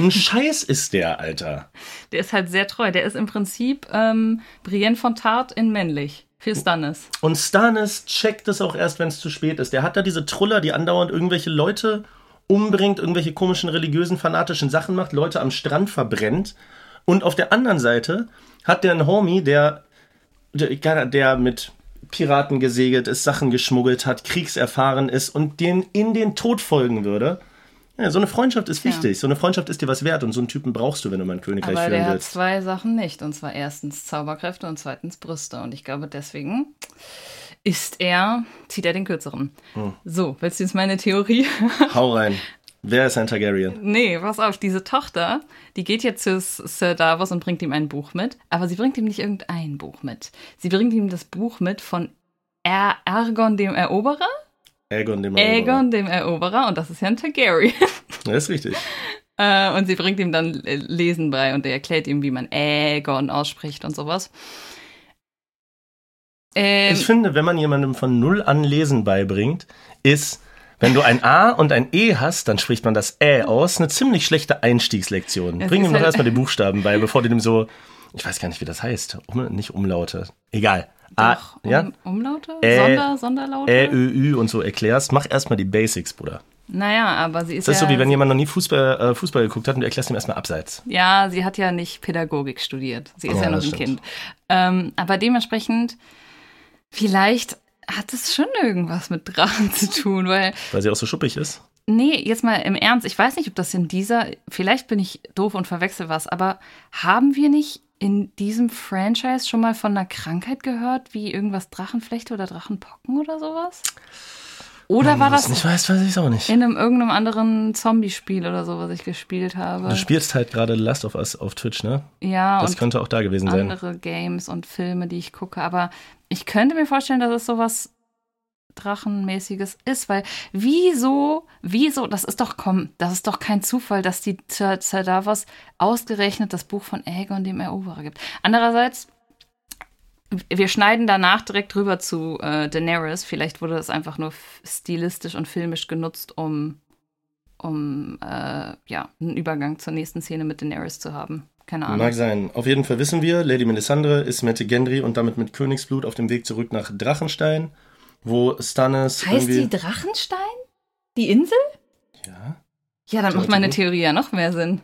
Ein <laughs> Scheiß ist der, Alter. der ist halt sehr treu. Der ist im Prinzip ähm, Brienne von Tart in männlich. Für Stannis. Und Stannis checkt es auch erst, wenn es zu spät ist. Der hat da diese Truller, die andauernd irgendwelche Leute umbringt, irgendwelche komischen religiösen, fanatischen Sachen macht, Leute am Strand verbrennt. Und auf der anderen Seite hat der einen Homie, der, der, der mit Piraten gesegelt ist, Sachen geschmuggelt hat, kriegserfahren ist und den in den Tod folgen würde. Ja, so eine Freundschaft ist wichtig. So eine Freundschaft ist dir was wert und so einen Typen brauchst du, wenn du mal ein Königreich Aber der führen hat willst. zwei Sachen nicht. Und zwar erstens Zauberkräfte und zweitens Brüste. Und ich glaube, deswegen ist er, zieht er den kürzeren. Hm. So, willst du jetzt meine Theorie? <laughs> Hau rein. Wer ist ein Targaryen? Nee, pass auf, diese Tochter, die geht jetzt zu Sir Davos und bringt ihm ein Buch mit, aber sie bringt ihm nicht irgendein Buch mit. Sie bringt ihm das Buch mit von er Argon dem Eroberer? Aegon dem Aegon dem Eroberer und das ist ja ein Targaryen. <laughs> Das ist richtig. Äh, und sie bringt ihm dann Lesen bei und er erklärt ihm, wie man Aegon ausspricht und sowas. Ähm, Ich finde, wenn man jemandem von Null an Lesen beibringt, ist, wenn du ein A und ein E hast, dann spricht man das Ä aus. Eine ziemlich schlechte Einstiegslektion. Bring ihm doch halt- erstmal die Buchstaben bei, bevor du dem so, ich weiß gar nicht, wie das heißt. Um, nicht Umlaute. Egal. A, doch, um, ja? Umlaute? Ä- Sonder, Sonderlaute? Ä, Ö, Ü und so erklärst. Mach erstmal die Basics, Bruder. naja, aber sie ist Das ist ja... so, wie wenn jemand noch nie Fußball, äh, Fußball geguckt hat und du erklärst ihm erstmal abseits. Ja, sie hat ja nicht Pädagogik studiert. Sie ist Ja, ja, noch ein stimmt. Kind. Ähm, aber dementsprechend, vielleicht hat es schon irgendwas mit Drachen zu tun, weil, Weil sie auch so schuppig ist. nee, jetzt mal im Ernst, ich weiß nicht, ob das in dieser, vielleicht bin ich doof und verwechsel was, aber haben wir nicht in diesem Franchise schon mal von einer Krankheit gehört, wie irgendwas Drachenflechte oder Drachenpocken oder sowas? Oder war Wenn es das nicht weiß, weiß ich auch nicht. in einem irgendeinem anderen Zombie-Spiel oder so, was ich gespielt habe? Du spielst halt gerade Last of Us auf Twitch, ne? ja, Das könnte auch da gewesen sein. andere Games und Filme, die ich gucke. Aber ich könnte mir vorstellen, dass es sowas Drachenmäßiges ist, weil wieso, wieso, das ist doch, komm, das ist doch kein Zufall, dass die Sir Sir Davos ausgerechnet das Buch von Aegon dem Eroberer gibt. Andererseits, wir schneiden danach direkt rüber zu äh, Daenerys. Vielleicht wurde das einfach nur stilistisch und filmisch genutzt, um, um äh, ja, einen Übergang zur nächsten Szene mit Daenerys zu haben. Keine Ahnung. Mag sein. Auf jeden Fall wissen wir, Lady Melisandre ist mit Gendry und damit mit Königsblut auf dem Weg zurück nach Drachenstein, wo Stannis Heißt irgendwie... die Drachenstein? Die Insel? ja, Ja, dann macht meine gut. Theorie ja noch mehr Sinn.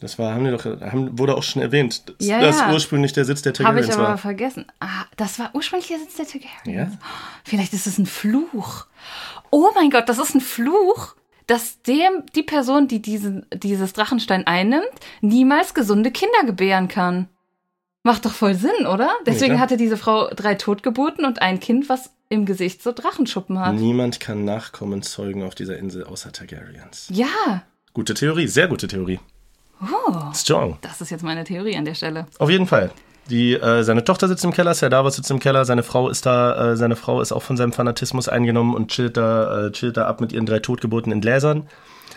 das war, haben die doch, haben, wurde auch schon erwähnt, dass Ja, das ja. ursprünglich der Sitz der Habe ich Targaryens aber war. vergessen. Ah, das war ursprünglich der Sitz der Targaryens. Ja? Vielleicht ist es ein Fluch. Oh mein Gott, das ist ein Fluch, dass dem, die Person, die diesen, dieses Drachenstein einnimmt, niemals gesunde Kinder gebären kann. Macht doch voll Sinn, oder? Deswegen klar. hatte diese Frau drei Totgeburten und ein Kind, was im Gesicht so Drachenschuppen hat. Niemand kann Nachkommen zeugen auf dieser Insel außer Targaryens. Ja. Gute Theorie, sehr gute Theorie. Oh, Strong. das ist jetzt meine Theorie an der Stelle. Auf jeden Fall. Die, äh, seine Tochter sitzt im Keller, Sir Davos sitzt im Keller, seine Frau ist da, äh, seine Frau ist auch von seinem Fanatismus eingenommen und chillt da, äh, chillt da ab mit ihren drei Totgeburten in Gläsern.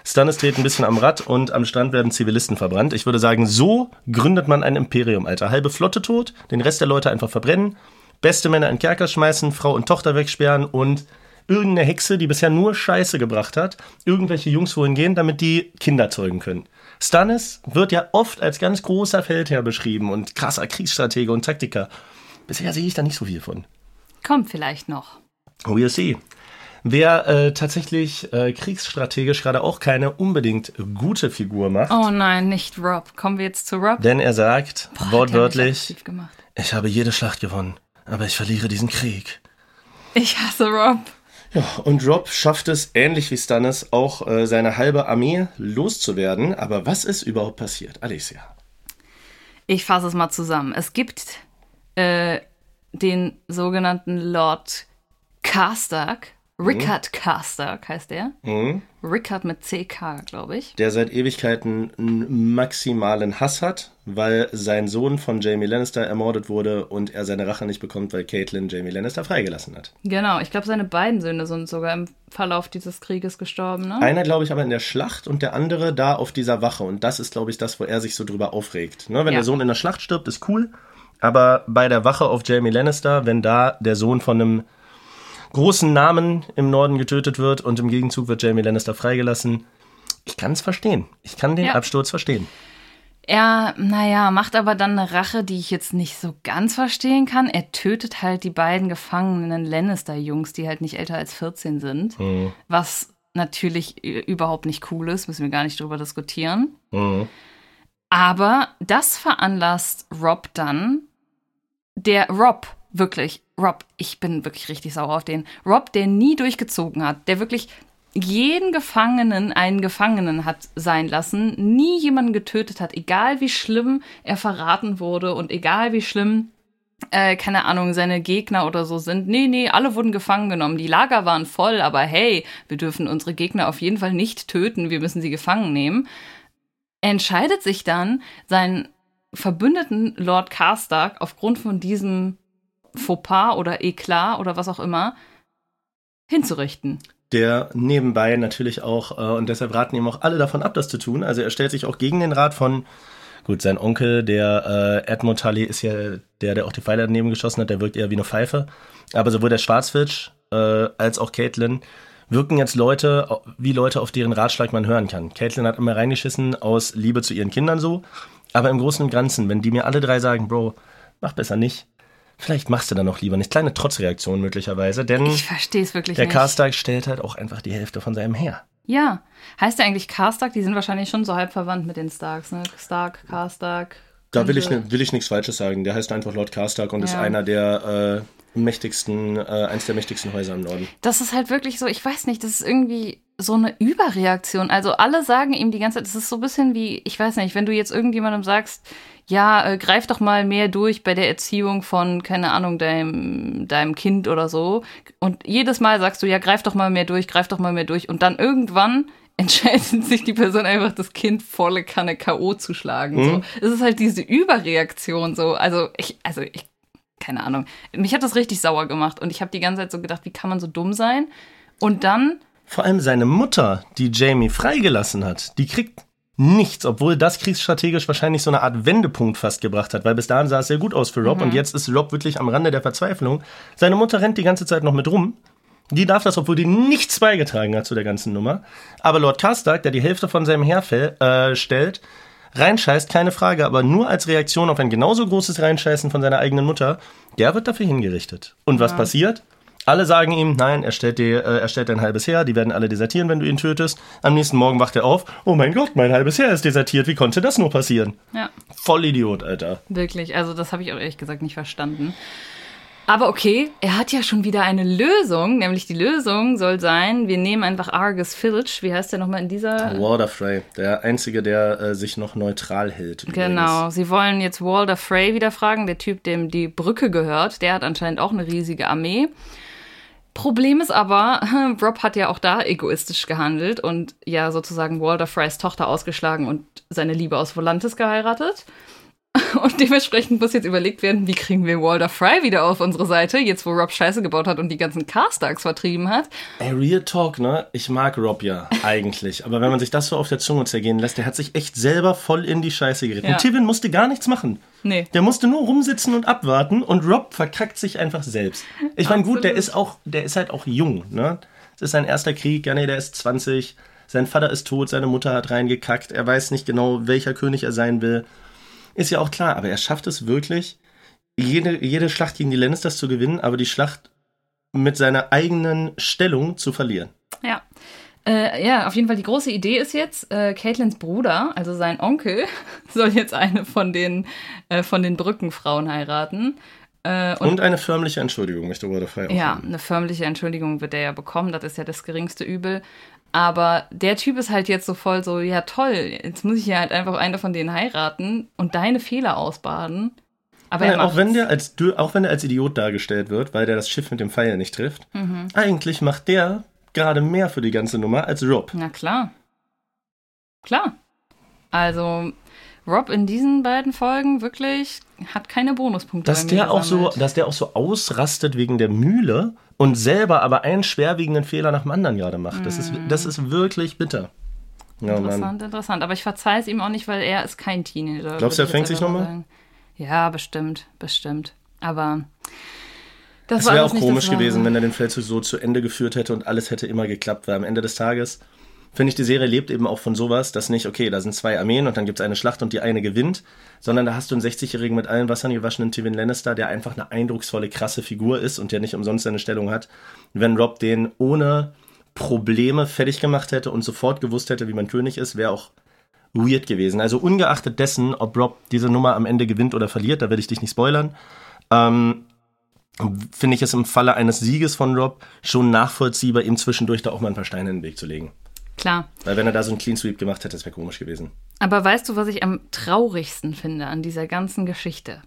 Stannis dreht ein bisschen am Rad und am Strand werden Zivilisten verbrannt. Ich würde sagen, so gründet man ein Imperium, Alter. Halbe Flotte tot, den Rest der Leute einfach verbrennen, beste Männer in Kerker schmeißen, Frau und Tochter wegsperren und irgendeine Hexe, die bisher nur Scheiße gebracht hat, irgendwelche Jungs wohin gehen, damit die Kinder zeugen können. Stannis wird ja oft als ganz großer Feldherr beschrieben und krasser Kriegsstratege und Taktiker. Bisher sehe ich da nicht so viel von. Kommt vielleicht noch. We'll see. Wer äh, tatsächlich äh, kriegsstrategisch gerade auch keine unbedingt gute Figur macht, Oh nein, nicht Rob. Kommen wir jetzt zu Rob? denn er sagt Boah, wortwörtlich, ich habe jede Schlacht gewonnen, aber ich verliere diesen Krieg. Ich hasse Rob. Ja, und Rob schafft es, ähnlich wie Stannis, auch äh, seine halbe Armee loszuwerden. Aber was ist überhaupt passiert? Alicia. Ich fasse es mal zusammen. Es gibt äh, den sogenannten Lord Karstark. Rickard Karstark heißt der. Mhm. Rickard mit CK, glaube ich. der seit Ewigkeiten einen maximalen Hass hat, weil sein Sohn von Jamie Lannister ermordet wurde und er seine Rache nicht bekommt, weil Caitlyn Jamie Lannister freigelassen hat. Genau, ich glaube, seine beiden Söhne sind sogar im Verlauf dieses Krieges gestorben, ne? Einer, glaube ich, aber in der Schlacht und der andere da auf dieser Wache. Und das ist, glaube ich, das, wo er sich so drüber aufregt. Ne, wenn Ja. der Sohn in der Schlacht stirbt, ist cool. Aber bei der Wache auf Jamie Lannister, wenn da der Sohn von einem großen Namen im Norden getötet wird und im Gegenzug wird Jamie Lannister freigelassen, ich kann es verstehen. Ich kann den Ja. Absturz verstehen. Er, naja, macht aber dann eine Rache, die ich jetzt nicht so ganz verstehen kann. Er tötet halt die beiden gefangenen Lannister-Jungs, die halt nicht älter als 14 sind. Mhm. Was natürlich überhaupt nicht cool ist, müssen wir gar nicht drüber diskutieren. Mhm. Aber das veranlasst Rob dann, der Rob, wirklich, Rob, ich bin wirklich richtig sauer auf den, Rob, der nie durchgezogen hat, der wirklich jeden Gefangenen einen Gefangenen hat sein lassen, nie jemanden getötet hat, egal wie schlimm er verraten wurde und egal wie schlimm äh, keine Ahnung, seine Gegner oder so sind. Nee, nee, alle wurden gefangen genommen. Die Lager waren voll, aber hey, wir dürfen unsere Gegner auf jeden Fall nicht töten, wir müssen sie gefangen nehmen. Entscheidet sich dann, seinen Verbündeten Lord Karstark aufgrund von diesem Fauxpas oder Eklat oder was auch immer hinzurichten. Der nebenbei natürlich auch, äh, und deshalb raten ihm auch alle davon ab, das zu tun. Also er stellt sich auch gegen den Rat von Gut, sein Onkel, der äh, Edmund Tully, ist ja der, der auch die Pfeile daneben geschossen hat, der wirkt eher wie eine Pfeife. Aber sowohl der Schwarzwitsch äh, als auch Caitlin wirken jetzt Leute wie Leute, auf deren Ratschlag man hören kann. Caitlin hat immer reingeschissen aus Liebe zu ihren Kindern so. Aber im Großen und Ganzen, wenn die mir alle drei sagen, Bro, mach besser nicht, vielleicht machst du dann noch lieber nicht. Kleine Trotzreaktion möglicherweise, denn Ich verstehe es wirklich der nicht. Karstark stellt halt auch einfach die Hälfte von seinem Heer. Ja. Heißt der eigentlich Karstark? Die sind wahrscheinlich schon so halb verwandt mit den Starks, ne? Stark, Karstark. Da will ich, ne- will ich nichts Falsches sagen. Der heißt einfach Lord Karstark und ist Ja. einer der äh, mächtigsten, äh, eins der mächtigsten Häuser im Norden. Das ist halt wirklich so, ich weiß nicht, das ist irgendwie so eine Überreaktion. Also alle sagen ihm die ganze Zeit, das ist so ein bisschen wie, ich weiß nicht, wenn du jetzt irgendjemandem sagst, ja, äh, greif doch mal mehr durch bei der Erziehung von, keine Ahnung, deinem, deinem Kind oder so. Und jedes Mal sagst du, ja, greif doch mal mehr durch, greif doch mal mehr durch. Und dann irgendwann <laughs> entscheidet sich die Person einfach, das Kind volle Kanne K.O. zu schlagen. So. Es ist halt diese Überreaktion so. Also ich, also ich, keine Ahnung. Mich hat das richtig sauer gemacht und ich habe die ganze Zeit so gedacht, wie kann man so dumm sein? Und dann, Vor allem seine Mutter, die Jamie freigelassen hat, die kriegt nichts, obwohl das kriegsstrategisch wahrscheinlich so eine Art Wendepunkt fast gebracht hat, weil bis dahin sah es sehr gut aus für Rob Mhm. und jetzt ist Rob wirklich am Rande der Verzweiflung. Seine Mutter rennt die ganze Zeit noch mit rum. Die darf das, obwohl die nichts beigetragen hat zu der ganzen Nummer. Aber Lord Karstark, der die Hälfte von seinem Heer äh, stellt, reinscheißt, keine Frage, aber nur als Reaktion auf ein genauso großes Reinscheißen von seiner eigenen Mutter, der wird dafür hingerichtet. Und was passiert? Alle sagen ihm, nein, er stellt, dir, äh, er stellt dein halbes Heer, die werden alle desertieren, wenn du ihn tötest. Am nächsten Morgen wacht er auf, oh mein Gott, mein halbes Heer ist desertiert, wie konnte das nur passieren? ja, Voll Idiot, Alter. wirklich, also das habe ich auch ehrlich gesagt nicht verstanden. Aber okay, er hat ja schon wieder eine Lösung, nämlich die Lösung soll sein, wir nehmen einfach Argus Filch, wie heißt der nochmal in dieser? Walder Frey, der Einzige, der äh, sich noch neutral hält. Genau, sie wollen jetzt Walder Frey wieder fragen, der Typ, dem die Brücke gehört, der hat anscheinend auch eine riesige Armee. Problem ist aber, <laughs> Rob hat ja auch da egoistisch gehandelt und ja sozusagen Walder Freys Tochter ausgeschlagen und seine Liebe aus Volantis geheiratet. <laughs> Und dementsprechend muss jetzt überlegt werden, wie kriegen wir Walder Frey wieder auf unsere Seite, jetzt wo Rob Scheiße gebaut hat und die ganzen Carstarks vertrieben hat. Ey, Real Talk, ne? Ich mag Rob ja <laughs> eigentlich. Aber wenn man sich das so auf der Zunge zergehen lässt, der hat sich echt selber voll in die Scheiße geritten. Ja. Tivin musste gar nichts machen. Nee. Der musste nur rumsitzen und abwarten und Rob verkackt sich einfach selbst. Ich meine, gut, der ist auch, der ist halt auch jung, ne? Es ist sein erster Krieg, ja nee, der ist 20, sein Vater ist tot, seine Mutter hat reingekackt, er weiß nicht genau, welcher König er sein will. Ist ja auch klar, aber er schafft es wirklich, jede, jede Schlacht gegen die Lannisters zu gewinnen, aber die Schlacht mit seiner eigenen Stellung zu verlieren. Ja. Äh, ja, auf jeden Fall die große Idee ist jetzt, äh, Caitlins Bruder, also sein Onkel, <laughs> soll jetzt eine von den, äh, von den Brückenfrauen heiraten. Äh, und, Und eine förmliche Entschuldigung möchte Walder Frey auch ja, eine förmliche Entschuldigung wird er ja bekommen, das ist ja das geringste Übel. Aber der Typ ist halt jetzt so voll so, ja toll, jetzt muss ich ja halt einfach eine von denen heiraten und deine Fehler ausbaden. Aber er Nein, auch wenn der als auch wenn der als Idiot dargestellt wird, weil der das Schiff mit dem Pfeil nicht trifft, Mhm. eigentlich macht der gerade mehr für die ganze Nummer als Rob. Na klar. Klar. Also, Rob in diesen beiden Folgen wirklich hat keine Bonuspunkte. Dass der auch so, dass der auch so ausrastet wegen der Mühle und selber aber einen schwerwiegenden Fehler nach dem anderen gerade macht. Das ist das ist wirklich bitter. Ja, Mann. Interessant, interessant. Aber ich verzeihe es ihm auch nicht, weil er ist kein Teenager. Glaubst du, er fängt sich einfach noch mal? sagen. Ja, bestimmt, bestimmt. Aber das war wäre auch komisch das gewesen, wenn er den Feldzug so zu Ende geführt hätte und alles hätte immer geklappt, weil am Ende des Tages finde ich, die Serie lebt eben auch von sowas, dass nicht, okay, da sind zwei Armeen und dann gibt es eine Schlacht und die eine gewinnt, sondern da hast du einen 60-Jährigen mit allen Wassern gewaschenen Tywin Lannister, der einfach eine eindrucksvolle, krasse Figur ist und der nicht umsonst seine Stellung hat. Wenn Rob den ohne Probleme fertig gemacht hätte und sofort gewusst hätte, wie man König ist, wäre auch weird gewesen. Also ungeachtet dessen, ob Rob diese Nummer am Ende gewinnt oder verliert, da will ich dich nicht spoilern, ähm, finde ich es im Falle eines Sieges von Rob schon nachvollziehbar, ihm zwischendurch da auch mal ein paar Steine in den Weg zu legen. Klar. Weil wenn er da so einen Clean Sweep gemacht hätte, das wäre komisch gewesen. Aber weißt du, was ich am traurigsten finde an dieser ganzen Geschichte?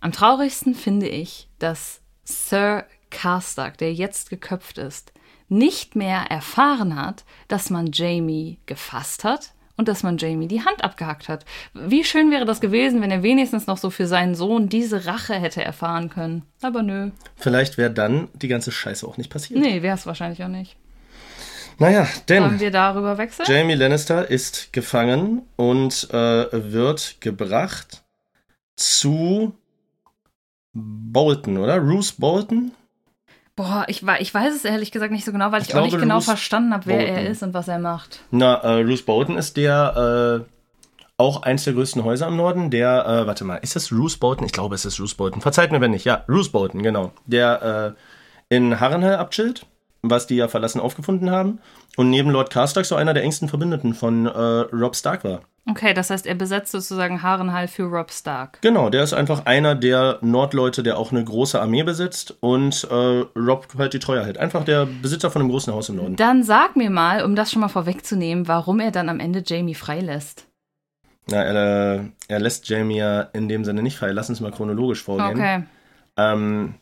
Am traurigsten finde ich, dass Sir Karstark, der jetzt geköpft ist, nicht mehr erfahren hat, dass man Jamie gefasst hat und dass man Jamie die Hand abgehackt hat. Wie schön wäre das gewesen, wenn er wenigstens noch so für seinen Sohn diese Rache hätte erfahren können. Aber nö. Vielleicht wäre dann die ganze Scheiße auch nicht passiert. Nee, wäre es wahrscheinlich auch nicht. Naja, denn Wollen wir darüber wechseln? Jamie Lannister ist gefangen und äh, wird gebracht zu Bolton, oder? Roose Bolton? Boah, ich, ich weiß es ehrlich gesagt nicht so genau, weil ich, Ich auch nicht glaube, genau Roose verstanden habe, wer er Bolton. ist und was er macht. Na, äh, Roose Bolton ist der äh, auch eins der größten Häuser im Norden. Der, äh, warte mal, ist das Roose Bolton? Ich glaube, es ist Roose Bolton. Verzeiht mir, wenn nicht. Ja, Roose Bolton, genau. Der äh, in Harrenhal abchillt, was die ja verlassen aufgefunden haben. Und neben Lord Karstark so einer der engsten Verbündeten von äh, Rob Stark war. Okay, das heißt, er besetzt sozusagen Harrenhal für Rob Stark. Genau, der ist einfach einer der Nordleute, der auch eine große Armee besitzt und äh, Rob halt die Treue hält. Einfach der Besitzer von einem großen Haus im Norden. Dann sag mir mal, um das schon mal vorwegzunehmen, warum er dann am Ende Jamie freilässt. Na, er, äh, er lässt Jamie ja in dem Sinne nicht frei. Lass uns mal chronologisch vorgehen. Okay. Ähm,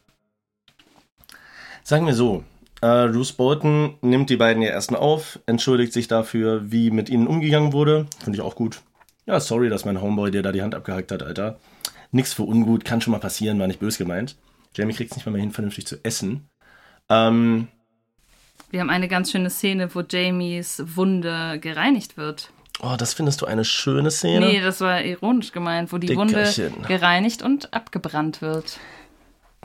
sagen wir so, äh, Roose Bolton nimmt die beiden ja erstmal auf, entschuldigt sich dafür, wie mit ihnen umgegangen wurde. Finde ich auch gut. Ja, sorry, dass mein Homeboy dir da die Hand abgehackt hat, Alter. Nix für ungut, kann schon mal passieren, war nicht bös gemeint. Jamie kriegt es nicht mal mehr hin, vernünftig zu essen. Ähm, Wir haben eine ganz schöne Szene, wo Jamies Wunde gereinigt wird. oh, das findest du eine schöne Szene. Nee, das war ironisch gemeint, wo die Dickerchen. Wunde gereinigt und abgebrannt wird.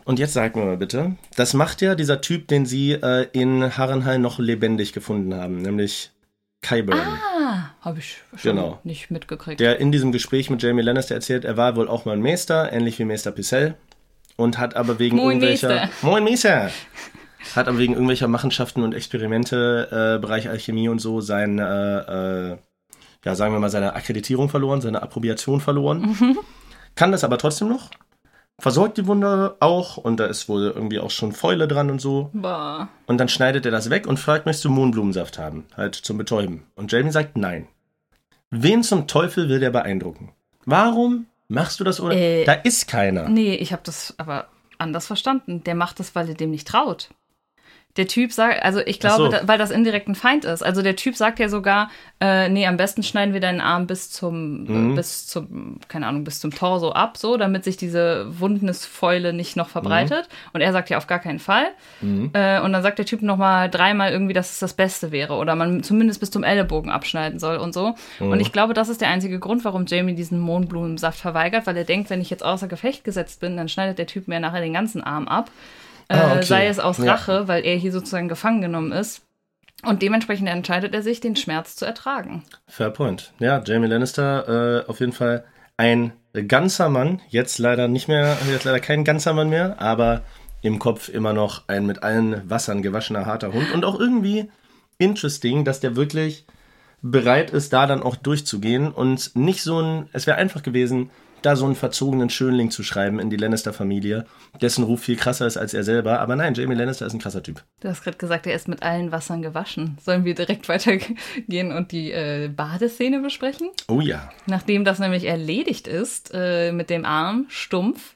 Und jetzt sag mir mal bitte, das macht ja dieser Typ, den sie äh, in Harrenhal noch lebendig gefunden haben, nämlich Kyburn. Ah, habe ich schon Genau. nicht mitgekriegt. der in diesem Gespräch mit Jamie Lannister erzählt, er war wohl auch mal ein Meister, ähnlich wie Meister Picel, und hat aber wegen Moin, irgendwelcher Meister. Moin Meister <laughs> hat aber wegen irgendwelcher Machenschaften und Experimente äh, Bereich Alchemie und so sein äh, äh, ja sagen wir mal seine Akkreditierung verloren, seine Approbation verloren. Mhm. Kann das aber trotzdem noch. Versorgt die Wunde auch und da ist wohl irgendwie auch schon Fäule dran und so. Boah. Und dann schneidet er das weg und fragt, möchtest du Mohnblumensaft haben? Halt zum Betäuben. Und Jamie sagt nein. Wen zum Teufel will der beeindrucken? Warum machst du das ohne? Äh, da ist keiner. Nee, ich habe das aber anders verstanden. Der macht das, weil er dem nicht traut. Der Typ sagt, also ich glaube, so. da, weil das indirekt ein Feind ist. Also der Typ sagt ja sogar, äh, nee, am besten schneiden wir deinen Arm bis zum, Mhm. äh, bis zum, keine Ahnung, bis zum Torso ab, so, damit sich diese Wundnisfäule nicht noch verbreitet. Mhm. Und er sagt ja auf gar keinen Fall. Äh, und dann sagt der Typ nochmal dreimal irgendwie, dass es das Beste wäre. Oder man zumindest bis zum Ellenbogen abschneiden soll und so. Mhm. Und ich glaube, das ist der einzige Grund, warum Jamie diesen Mohnblumensaft verweigert, weil er denkt, wenn ich jetzt außer Gefecht gesetzt bin, dann schneidet der Typ mir nachher den ganzen Arm ab. Äh, Ah, okay. Sei es aus Ja. Rache, weil er hier sozusagen gefangen genommen ist. Und dementsprechend entscheidet er sich, den Schmerz zu ertragen. Fair point. Ja, Jamie Lannister äh, auf jeden Fall ein ganzer Mann. Jetzt leider nicht mehr, jetzt leider kein ganzer Mann mehr, aber im Kopf immer noch ein mit allen Wassern gewaschener harter Hund. Und auch irgendwie interesting, dass der wirklich bereit ist, da dann auch durchzugehen und nicht so ein, es wäre einfach gewesen, da so einen verzogenen Schönling zu schreiben in die Lannister-Familie, dessen Ruf viel krasser ist als er selber. Aber nein, Jamie Lannister ist ein krasser Typ. Du hast gerade gesagt, er ist mit allen Wassern gewaschen. Sollen wir direkt <laughs> weitergehen und die äh, Badeszene besprechen? Oh ja. Nachdem das nämlich erledigt ist äh, mit dem Arm stumpf,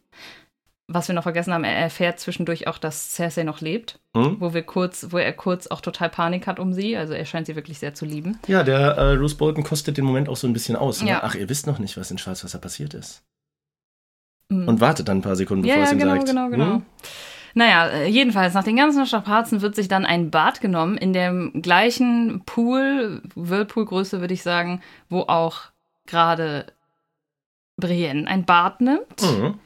was wir noch vergessen haben, er erfährt zwischendurch auch, dass Cersei noch lebt, Hm? wo wir kurz, wo er kurz auch total Panik hat um sie. Also er scheint sie wirklich sehr zu lieben. Ja, der äh, Roose Bolton kostet den Moment auch so ein bisschen aus. Ne? Ja. Ach, ihr wisst noch nicht, was in Schwarzwasser passiert ist. Mhm. Und wartet dann ein paar Sekunden, bevor ja, es ihm genau, sagt. genau, genau. Hm? Naja, äh, jedenfalls, nach den ganzen Strapazen wird sich dann ein Bad genommen, in dem gleichen Pool, Whirlpool-Größe würde ich sagen, wo auch gerade Brienne ein Bad nimmt. Mhm.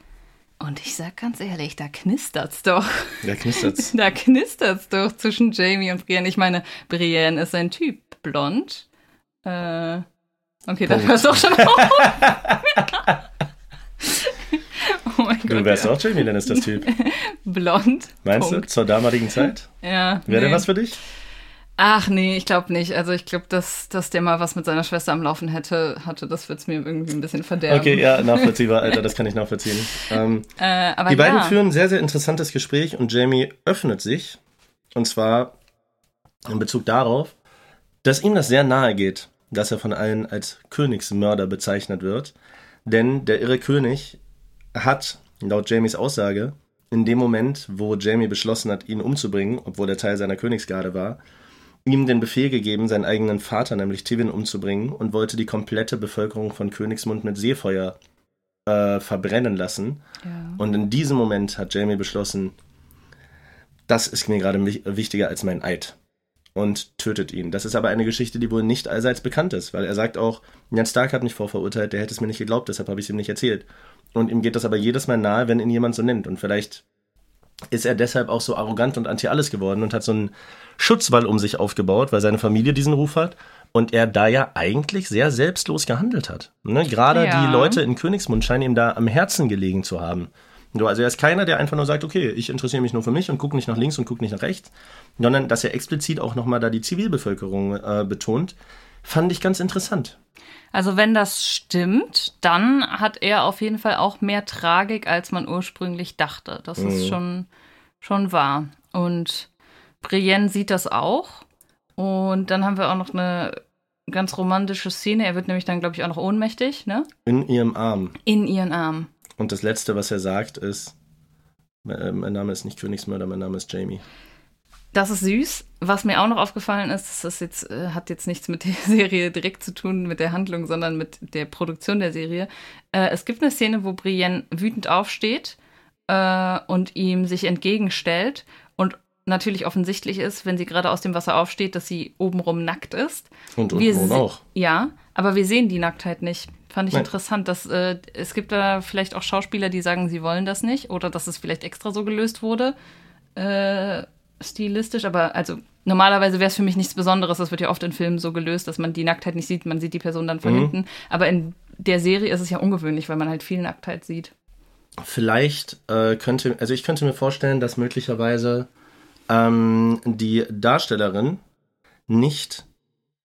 Und ich sag ganz ehrlich, da knistert's doch. Da knistert's. <laughs> Da knistert's doch zwischen Jamie und Brienne. Ich meine, Brienne ist ein Typ, blond. Äh, okay, da Punkt. hört's auch schon auf. <laughs> oh mein Gott. Du wärst ja. auch Jamie Lannisters Typ. <laughs> blond. Meinst Punkt. du? Zur damaligen Zeit? Ja. Wäre nee. was für dich? Ach nee, ich glaube nicht. Also ich glaube, dass, dass der mal was mit seiner Schwester am Laufen hätte, hatte, das wird's mir irgendwie ein bisschen verderben. Okay, ja, <laughs> nachvollziehbar, Alter, das kann ich nachvollziehen. Ähm, Äh, aber die beiden ja. führen ein sehr, sehr interessantes Gespräch und Jamie öffnet sich. Und zwar in Bezug darauf, dass ihm das sehr nahe geht, dass er von allen als Königsmörder bezeichnet wird. Denn der irre König hat laut Jamies Aussage, in dem Moment, wo Jamie beschlossen hat, ihn umzubringen, obwohl er Teil seiner Königsgarde war, ihm den Befehl gegeben, seinen eigenen Vater, nämlich Tivin, umzubringen und wollte die komplette Bevölkerung von Königsmund mit Seefeuer äh, verbrennen lassen. Ja. Und in diesem Moment hat Jamie beschlossen, das ist mir gerade wich- wichtiger als mein Eid. Und tötet ihn. Das ist aber eine Geschichte, die wohl nicht allseits bekannt ist, weil er sagt auch, Jan Stark hat mich vorverurteilt, der hätte es mir nicht geglaubt, deshalb habe ich es ihm nicht erzählt. Und ihm geht das aber jedes Mal nahe, wenn ihn jemand so nennt. Und vielleicht ist er deshalb auch so arrogant und anti-alles geworden und hat so einen Schutzwall um sich aufgebaut, weil seine Familie diesen Ruf hat und er da ja eigentlich sehr selbstlos gehandelt hat. Ne? Gerade Ja. die Leute in Königsmund scheinen ihm da am Herzen gelegen zu haben. So, also er ist keiner, der einfach nur sagt, okay, ich interessiere mich nur für mich und gucke nicht nach links und gucke nicht nach rechts, sondern dass er explizit auch nochmal da die Zivilbevölkerung äh, betont, fand ich ganz interessant. Also wenn das stimmt, dann hat er auf jeden Fall auch mehr Tragik, als man ursprünglich dachte. Das ist schon, schon wahr. Und Brienne sieht das auch. Und dann haben wir auch noch eine ganz romantische Szene. Er wird nämlich dann, glaube ich, auch noch ohnmächtig, ne? In ihrem Arm. In ihren Armen. Und das Letzte, was er sagt, ist, äh, mein Name ist nicht Königsmörder, mein Name ist Jamie. Das ist süß. Was mir auch noch aufgefallen ist, das jetzt, äh, hat jetzt nichts mit der <laughs> Serie direkt zu tun, mit der Handlung, sondern mit der Produktion der Serie. Äh, es gibt eine Szene, wo Brienne wütend aufsteht äh, und ihm sich entgegenstellt und natürlich offensichtlich ist, wenn sie gerade aus dem Wasser aufsteht, dass sie obenrum nackt ist. Und untenrum auch. Ja, aber wir sehen die Nacktheit nicht. Fand ich Nein. interessant, dass äh, es gibt da vielleicht auch Schauspieler, die sagen, sie wollen das nicht oder dass es vielleicht extra so gelöst wurde, äh, stilistisch. Aber also normalerweise wäre es für mich nichts Besonderes. Das wird ja oft in Filmen so gelöst, dass man die Nacktheit nicht sieht, man sieht die Person dann von Mhm. hinten. Aber in der Serie ist es ja ungewöhnlich, weil man halt viel Nacktheit sieht. Vielleicht äh, könnte, also ich könnte mir vorstellen, dass möglicherweise ähm, die Darstellerin nicht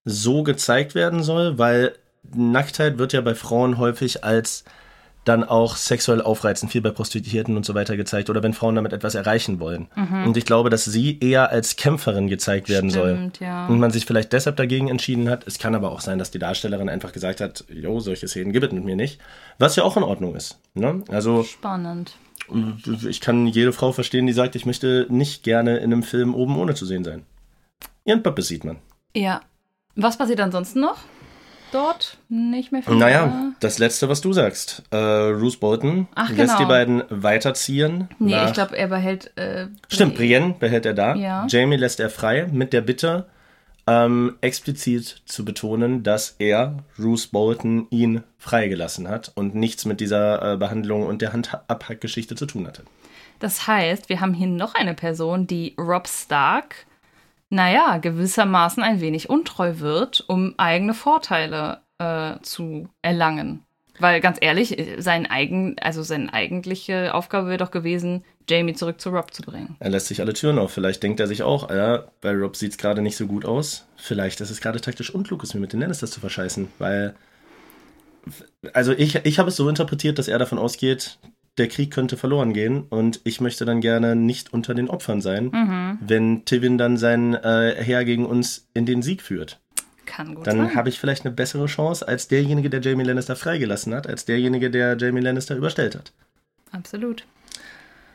so gezeigt werden soll, weil Nacktheit wird ja bei Frauen häufig als dann auch sexuell aufreizend, viel bei Prostituierten und so weiter gezeigt oder wenn Frauen damit etwas erreichen wollen. Und ich glaube, dass sie eher als Kämpferin gezeigt werden soll. Stimmt, ja. Und man sich vielleicht deshalb dagegen entschieden hat. Es kann aber auch sein, dass die Darstellerin einfach gesagt hat, jo, solche Szenen gibt es mit mir nicht. Was ja auch in Ordnung ist. Ne? Also Spannend. ich kann jede Frau verstehen, die sagt, ich möchte nicht gerne in einem Film oben ohne zu sehen sein. Ihren Pappe sieht man. Ja. Was passiert ansonsten noch? Dort? Nicht mehr viel. Naja, das Letzte, was du sagst. Äh, Bruce Bolton Ach, lässt genau. die beiden weiterziehen. Nee, nach- ich glaube, er behält. Äh, Stimmt, Brienne behält er da. Ja. Jamie lässt er frei mit der Bitte, ähm, explizit zu betonen, dass er, Bruce Bolton, ihn freigelassen hat und nichts mit dieser äh, Behandlung und der Handabhackgeschichte zu tun hatte. Das heißt, wir haben hier noch eine Person, die Rob Stark, naja, gewissermaßen ein wenig untreu wird, um eigene Vorteile äh, zu erlangen. Weil ganz ehrlich, sein eigen, also seine eigentliche Aufgabe wäre doch gewesen, Jamie zurück zu Rob zu bringen. Er lässt sich alle Türen auf. Vielleicht denkt er sich auch, ja, bei Rob sieht es gerade nicht so gut aus. Vielleicht ist es gerade taktisch unklug, es mir mit den Lannisters zu verscheißen. Weil, also ich, ich habe es so interpretiert, dass er davon ausgeht, der Krieg könnte verloren gehen und ich möchte dann gerne nicht unter den Opfern sein, wenn Tivin dann sein äh, Heer gegen uns in den Sieg führt. Kann gut Dann habe ich vielleicht eine bessere Chance als derjenige, der Jamie Lannister freigelassen hat, als derjenige, der Jamie Lannister überstellt hat. Absolut.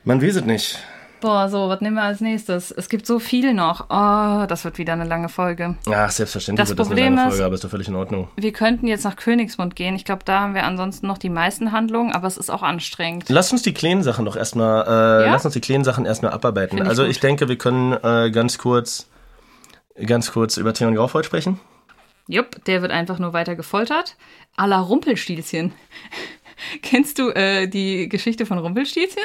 Man weiß es nicht. Boah, so, was nehmen wir als nächstes? Es gibt so viel noch. Oh, das wird wieder eine lange Folge. Ach, selbstverständlich Das wird das eine Problem lange ist- Folge, aber ist doch völlig in Ordnung. Wir könnten jetzt nach Königsmund gehen. Ich glaube, da haben wir ansonsten noch die meisten Handlungen, aber es ist auch anstrengend. Lass uns die kleinen Sachen doch erstmal, äh, Ja? lass uns die kleinen Sachen erstmal abarbeiten. Ich also gut. ich denke, wir können äh, ganz kurz, ganz kurz über Theon Graufold sprechen. Jupp, der wird einfach nur weiter gefoltert. A la Rumpelstilzchen. <laughs> kennst du äh, die Geschichte von Rumpelstilzchen?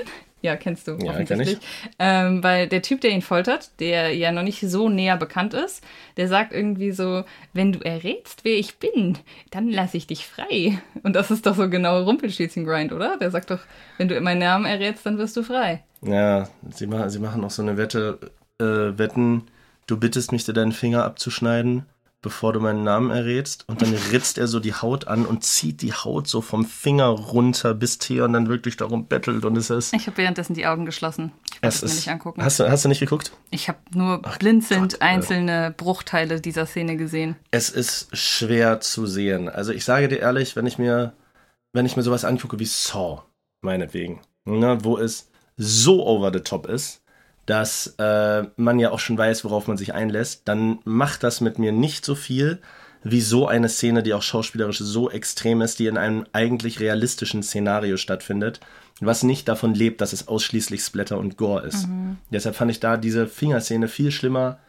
Ja, kennst du Ja, offensichtlich. Ähm, weil der Typ, der ihn foltert, der ja noch nicht so näher bekannt ist, der sagt irgendwie so, wenn du errätst, wer ich bin, dann lasse ich dich frei. Und das ist doch so genau Rumpelstilzchen-Grind, oder? Der sagt doch, wenn du meinen Namen errätst, dann wirst du frei. Ja, sie, machen, sie machen auch so eine Wette, äh, Wetten, du bittest mich, dir deinen Finger abzuschneiden, bevor du meinen Namen errätst. Und dann ritzt er so die Haut an und zieht die Haut so vom Finger runter, bis Theon dann wirklich darum bettelt. Und es ist... Ich habe währenddessen die Augen geschlossen. Ich wollte Es es mir ist nicht angucken. hast, du, hast du nicht geguckt? Ich habe nur blinzelnd Gott, einzelne Bruchteile dieser Szene gesehen. Es ist schwer zu sehen. Also ich sage dir ehrlich, wenn ich mir, wenn ich mir sowas angucke wie Saw, meinetwegen, ne, wo es so over the top ist, dass äh, man ja auch schon weiß, worauf man sich einlässt, dann macht das mit mir nicht so viel wie so eine Szene, die auch schauspielerisch so extrem ist, die in einem eigentlich realistischen Szenario stattfindet, was nicht davon lebt, dass es ausschließlich Splatter und Gore ist. Mhm. Deshalb fand ich da diese Fingerszene viel schlimmer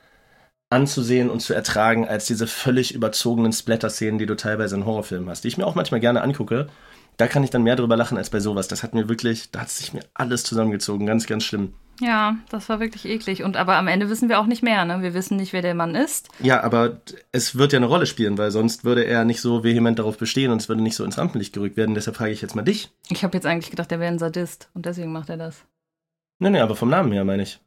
anzusehen und zu ertragen, als diese völlig überzogenen Splatter-Szenen, die du teilweise in Horrorfilmen hast, die ich mir auch manchmal gerne angucke. Da kann ich dann mehr drüber lachen als bei sowas. Das hat mir wirklich, da hat sich mir alles zusammengezogen. Ganz, ganz schlimm. Ja, das war wirklich eklig. Und aber am Ende wissen wir auch nicht mehr, ne? Wir wissen nicht, wer der Mann ist. Ja, aber es wird ja eine Rolle spielen, weil sonst würde er nicht so vehement darauf bestehen und es würde nicht so ins Rampenlicht gerückt werden. Deshalb frage ich jetzt mal dich. Ich habe jetzt eigentlich gedacht, er wäre ein Sadist und deswegen macht er das. Nee, nee, aber vom Namen her meine ich.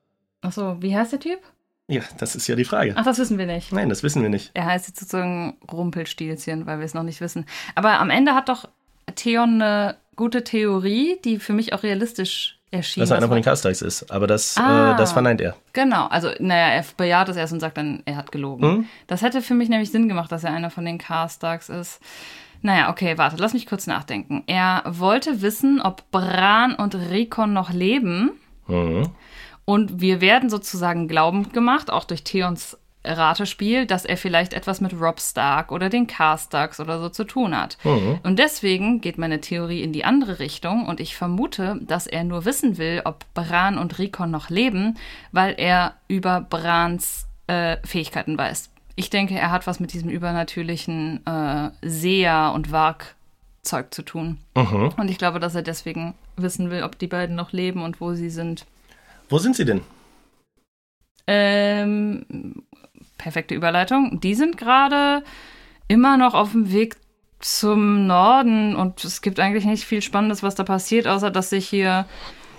Ach so, wie heißt der Typ? Ja, das ist ja die Frage. Ach, das wissen wir nicht. Nein, das wissen wir nicht. Er heißt jetzt sozusagen Rumpelstilzchen, weil wir es noch nicht wissen. Aber am Ende hat doch Theon eine gute Theorie, die für mich auch realistisch erschien. Dass er einer von den Castags ist, aber das, ah, äh, das verneint er. Genau, also naja, er bejaht es erst und sagt dann, er hat gelogen. Hm? Das hätte für mich nämlich Sinn gemacht, dass er einer von den Castags ist. Naja, okay, warte, lass mich kurz nachdenken. Er wollte wissen, ob Bran und Rikon noch leben. Mhm. Und wir werden sozusagen glaubend gemacht, auch durch Theons Ratespiel, dass er vielleicht etwas mit Rob Stark oder den Carstarks oder so zu tun hat. Mhm. Und deswegen geht meine Theorie in die andere Richtung und ich vermute, dass er nur wissen will, ob Bran und Rikon noch leben, weil er über Brans äh, Fähigkeiten weiß. Ich denke, er hat was mit diesem übernatürlichen äh, Seher und Warg-Zeug zu tun. Mhm. Und ich glaube, dass er deswegen wissen will, ob die beiden noch leben und wo sie sind. Wo sind sie denn? Ähm, perfekte Überleitung. Die sind gerade immer noch auf dem Weg zum Norden und es gibt eigentlich nicht viel Spannendes, was da passiert, außer dass sich hier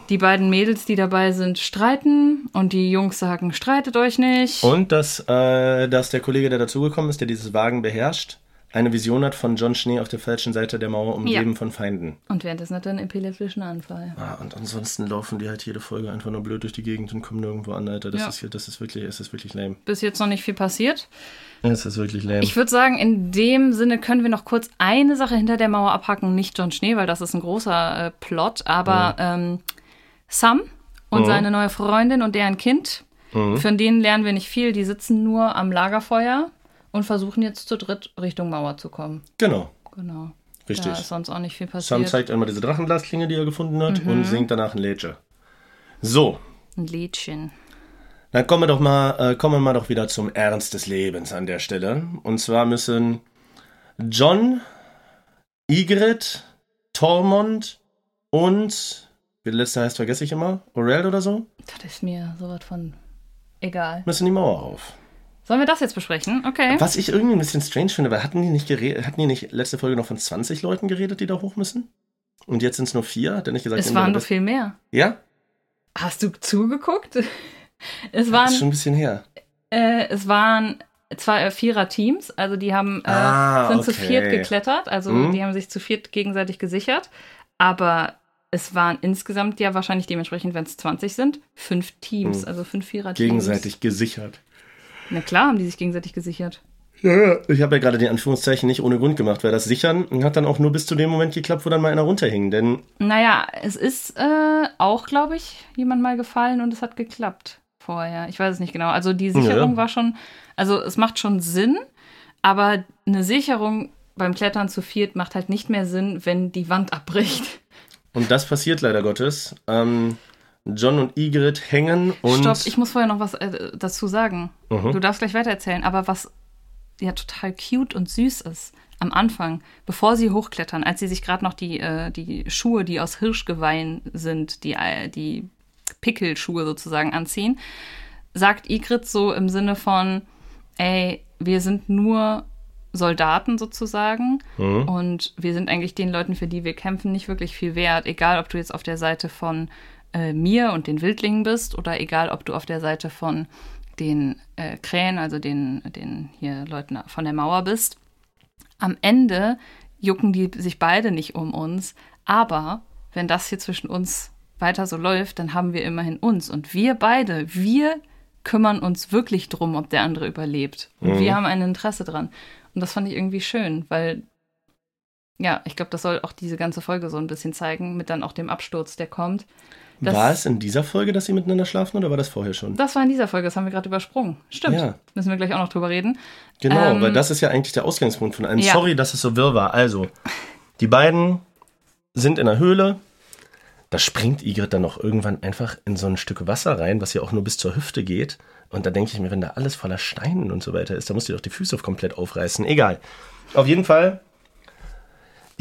die beiden Mädels, die dabei sind, streiten und die Jungs sagen, streitet euch nicht. Und dass, äh, dass der Kollege, der dazugekommen ist, der dieses Wagen beherrscht, eine Vision hat von John Schnee auf der falschen Seite der Mauer umgeben ja. von Feinden. Und währenddessen hat er einen epileptischen Anfall. Ah, und ansonsten laufen die halt jede Folge einfach nur blöd durch die Gegend und kommen nirgendwo an, Alter. Das, ja. ist, hier, das ist wirklich, es ist wirklich lame. Bis jetzt noch nicht viel passiert. Es ist wirklich lame. Ich würde sagen, in dem Sinne können wir noch kurz eine Sache hinter der Mauer abhacken. Nicht John Schnee, weil das ist ein großer äh, Plot, aber mhm. ähm, Sam und mhm. seine neue Freundin und deren Kind. Mhm. Von denen lernen wir nicht viel. Die sitzen nur am Lagerfeuer und versuchen jetzt zu dritt Richtung Mauer zu kommen. Genau. Genau. Richtig. Da ist sonst auch nicht viel passiert. Sam zeigt einmal diese Drachenglasklinge, die er gefunden hat, mhm. und singt danach ein Lädchen. So. Ein Lädchen. Dann kommen wir doch mal, äh, kommen wir mal doch wieder zum Ernst des Lebens an der Stelle. Und zwar müssen John, Ygritte, Tormund und wie der letzte heißt, vergesse ich immer, Orel oder so? Das ist mir sowas von egal. Müssen die Mauer auf. Sollen wir das jetzt besprechen? Okay. Was ich irgendwie ein bisschen strange finde, weil hatten die nicht geredet, hatten die nicht letzte Folge noch von 20 Leuten geredet, die da hoch müssen? Und jetzt sind es nur vier? Hat er nicht gesagt? Es waren noch viel mehr. Ja? Hast du zugeguckt? <laughs> Es waren. Das ist schon ein bisschen her. Äh, es waren zwei äh, Vierer-Teams, also die haben äh, ah, sind okay. zu viert geklettert, also hm? die haben sich zu viert gegenseitig gesichert. Aber es waren insgesamt ja wahrscheinlich dementsprechend, wenn es 20 sind, fünf Teams, hm. also fünf Vierer-Teams. Gegenseitig gesichert. Na klar, haben die sich gegenseitig gesichert. Ja. Ich habe ja gerade den Anführungszeichen nicht ohne Grund gemacht, weil das Sichern hat dann auch nur bis zu dem Moment geklappt, wo dann mal einer runterhing. Denn naja, es ist äh, auch, glaube ich, jemand mal gefallen und es hat geklappt vorher. Ich weiß es nicht genau. Also die Sicherung ja. war schon, also es macht schon Sinn, aber eine Sicherung beim Klettern zu viert macht halt nicht mehr Sinn, wenn die Wand abbricht. Und das passiert leider Gottes. Ähm, John und Ygritte hängen und. Stopp, ich muss vorher noch was äh, dazu sagen. Mhm. Du darfst gleich weitererzählen, aber was ja total cute und süß ist am Anfang, bevor sie hochklettern, als sie sich gerade noch die, äh, die Schuhe, die aus Hirschgeweihen sind, die, äh, die Pickelschuhe sozusagen anziehen, sagt Ygritte so im Sinne von, ey, wir sind nur Soldaten sozusagen mhm. und wir sind eigentlich den Leuten, für die wir kämpfen, nicht wirklich viel wert, egal ob du jetzt auf der Seite von äh, mir und den Wildlingen bist oder egal, ob du auf der Seite von den äh, Krähen, also den, den hier Leuten von der Mauer bist. Am Ende jucken die sich beide nicht um uns, aber wenn das hier zwischen uns weiter so läuft, dann haben wir immerhin uns und wir beide, wir kümmern uns wirklich drum, ob der andere überlebt. Und mhm. wir haben ein Interesse dran. Und das fand ich irgendwie schön, weil Ja, ich glaube, das soll auch diese ganze Folge so ein bisschen zeigen, mit dann auch dem Absturz, der kommt. Das, war es in dieser Folge, dass sie miteinander schlafen oder war das vorher schon? Das war in dieser Folge, das haben wir gerade übersprungen. Stimmt. Ja. Müssen wir gleich auch noch drüber reden. Genau, Ähm, weil das ist ja eigentlich der Ausgangspunkt von allem. ja. Sorry, dass es so wirr war. Also, die beiden sind in der Höhle. Da springt Igrit dann noch irgendwann einfach in so ein Stück Wasser rein, was ja auch nur bis zur Hüfte geht. Und da denke ich mir, wenn da alles voller Steinen und so weiter ist, dann musst du doch die Füße komplett aufreißen. Egal. Auf jeden Fall,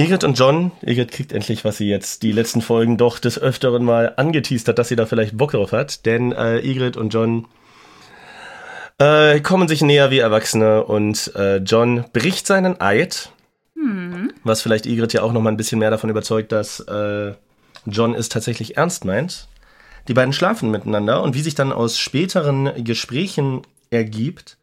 Igrit und John, Igrit kriegt endlich, was sie jetzt die letzten Folgen doch des Öfteren mal angeteased hat, dass sie da vielleicht Bock drauf hat. Denn äh, Igrit und John äh, kommen sich näher wie Erwachsene und äh, John bricht seinen Eid, was vielleicht Igrit ja auch noch mal ein bisschen mehr davon überzeugt, dass äh, John es tatsächlich ernst meint. Die beiden schlafen miteinander und wie sich dann aus späteren Gesprächen ergibt,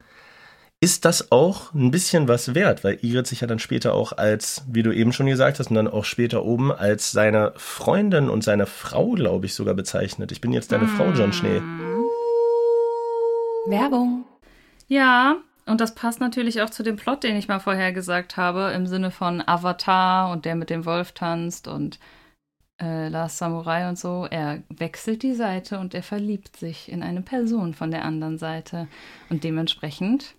ist das auch ein bisschen was wert, weil Igrit sich ja dann später auch als, wie du eben schon gesagt hast, und dann auch später oben als seine Freundin und seine Frau, glaube ich, sogar bezeichnet. Ich bin jetzt deine Frau, John Schnee. Werbung. Ja, und das passt natürlich auch zu dem Plot, den ich mal vorher gesagt habe, im Sinne von Avatar und der mit dem Wolf tanzt und äh, Last Samurai und so. Er wechselt die Seite und er verliebt sich in eine Person von der anderen Seite. Und dementsprechend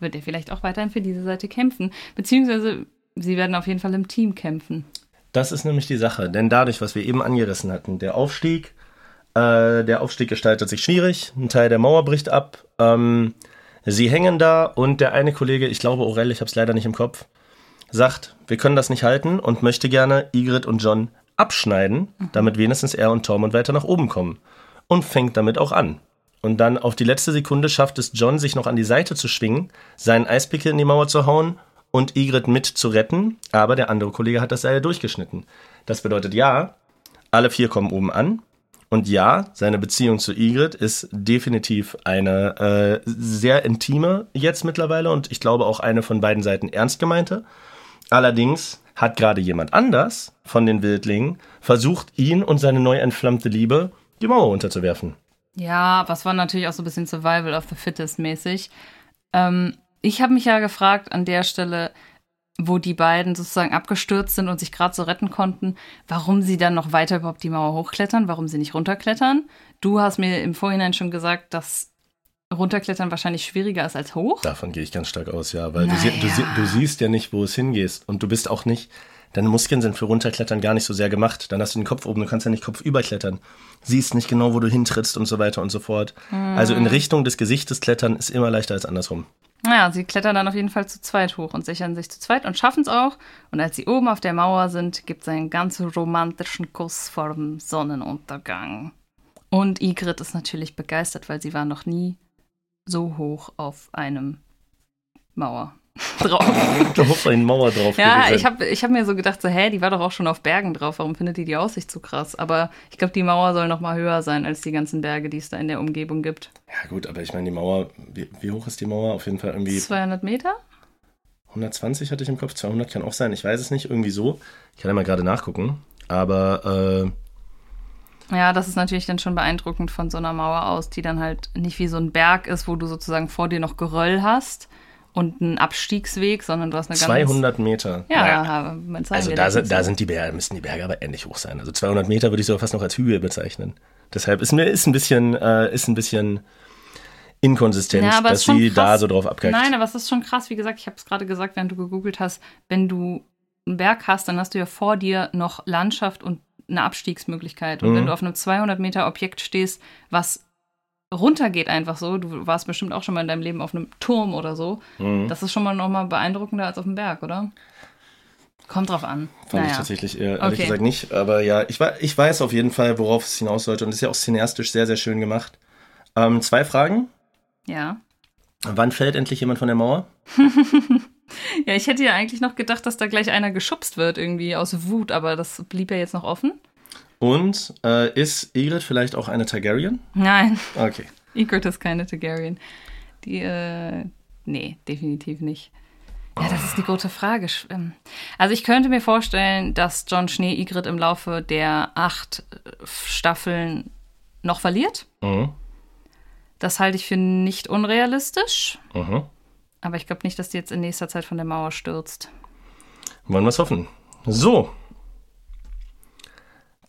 wird er vielleicht auch weiterhin für diese Seite kämpfen. Beziehungsweise sie werden auf jeden Fall im Team kämpfen. Das ist nämlich die Sache, denn dadurch, was wir eben angerissen hatten, der Aufstieg, äh, der Aufstieg gestaltet sich schwierig, ein Teil der Mauer bricht ab, ähm, sie hängen da und der eine Kollege, ich glaube Aurel, ich habe es leider nicht im Kopf, sagt, wir können das nicht halten und möchte gerne Igrit und John abschneiden, damit wenigstens er und Tormund weiter nach oben kommen. Und fängt damit auch an. Und dann auf die letzte Sekunde schafft es John, sich noch an die Seite zu schwingen, seinen Eispickel in die Mauer zu hauen und Igrit mit zu retten, aber der andere Kollege hat das Seil durchgeschnitten. Das bedeutet ja, alle vier kommen oben an. Und ja, seine Beziehung zu Igrit ist definitiv eine äh, sehr intime jetzt mittlerweile und ich glaube auch eine von beiden Seiten ernst gemeinte. Allerdings hat gerade jemand anders von den Wildlingen versucht, ihn und seine neu entflammte Liebe die Mauer unterzuwerfen. Ja, was war natürlich auch so ein bisschen Survival of the Fittest mäßig. Ähm, ich habe mich ja gefragt an der Stelle, wo die beiden sozusagen abgestürzt sind und sich gerade so retten konnten, warum sie dann noch weiter überhaupt die Mauer hochklettern, warum sie nicht runterklettern. Du hast mir im Vorhinein schon gesagt, dass runterklettern wahrscheinlich schwieriger ist als hoch. Davon gehe ich ganz stark aus, ja, weil du, sie, du, Naja. sie, du siehst ja nicht, wo es hingehst und du bist auch nicht, deine Muskeln sind für runterklettern gar nicht so sehr gemacht. Dann hast du den Kopf oben, du kannst ja nicht kopfüber klettern. Siehst nicht genau, wo du hintrittst und so weiter und so fort. Also in Richtung des Gesichtes klettern ist immer leichter als andersrum. Naja, sie klettern dann auf jeden Fall zu zweit hoch und sichern sich zu zweit und schaffen es auch. Und als sie oben auf der Mauer sind, gibt es einen ganz romantischen Kuss vor dem Sonnenuntergang. Und Igrit ist natürlich begeistert, weil sie war noch nie so hoch auf einem Mauer <laughs> drauf. Da auf eine Mauer drauf Ja, gewesen. ich habe ich hab mir so gedacht, so, hä, die war doch auch schon auf Bergen drauf, warum findet die die Aussicht so krass? Aber ich glaube, die Mauer soll noch mal höher sein als die ganzen Berge, die es da in der Umgebung gibt. Ja gut, aber ich meine, die Mauer, wie, wie hoch ist die Mauer? Auf jeden Fall irgendwie 200 Meter? 120 hatte ich im Kopf, 200 kann auch sein, ich weiß es nicht, irgendwie so. Ich kann ja mal gerade nachgucken. Aber äh, Ja, das ist natürlich dann schon beeindruckend von so einer Mauer aus, die dann halt nicht wie so ein Berg ist, wo du sozusagen vor dir noch Geröll hast und einen Abstiegsweg, sondern du hast eine ganz 200 Meter. Ja, Naja. Also da sind, da sind die Berge, müssen die Berge aber ähnlich hoch sein. Also 200 Meter würde ich sogar fast noch als Höhe bezeichnen. Deshalb ist mir ist ein bisschen äh, ist ein bisschen inkonsistent, Ja, dass sie krass. da so drauf abkackt. Nein, aber es ist schon krass. Wie gesagt, ich habe es gerade gesagt, während du gegoogelt hast, wenn du einen Berg hast, dann hast du ja vor dir noch Landschaft und eine Abstiegsmöglichkeit. Und Mhm. wenn du auf einem 200 Meter Objekt stehst, was runtergeht einfach so, du warst bestimmt auch schon mal in deinem Leben auf einem Turm oder so, Mhm. das ist schon mal noch mal beeindruckender als auf dem Berg, oder? Kommt drauf an. Fand ich Naja. tatsächlich eher, ehrlich Okay. gesagt nicht. Aber ja, ich, ich weiß auf jeden Fall, worauf es hinaus sollte. Und ist ja auch cineastisch sehr, sehr schön gemacht. Ähm, zwei Fragen. Ja. Wann fällt endlich jemand von der Mauer? <laughs> Ja, ich hätte ja eigentlich noch gedacht, dass da gleich einer geschubst wird, irgendwie aus Wut, aber das blieb ja jetzt noch offen. Und äh, ist Ygritte vielleicht auch eine Targaryen? Nein. Okay. Ygritte ist keine Targaryen. Die, äh, nee, definitiv nicht. Ja, das ist die große Frage. Ähm, Also ich könnte mir vorstellen, dass John Schnee Ygritte im Laufe der acht äh, Staffeln noch verliert. Mhm. Das halte ich für nicht unrealistisch. Mhm. Aber ich glaube nicht, dass die jetzt in nächster Zeit von der Mauer stürzt. Wollen wir es hoffen. So.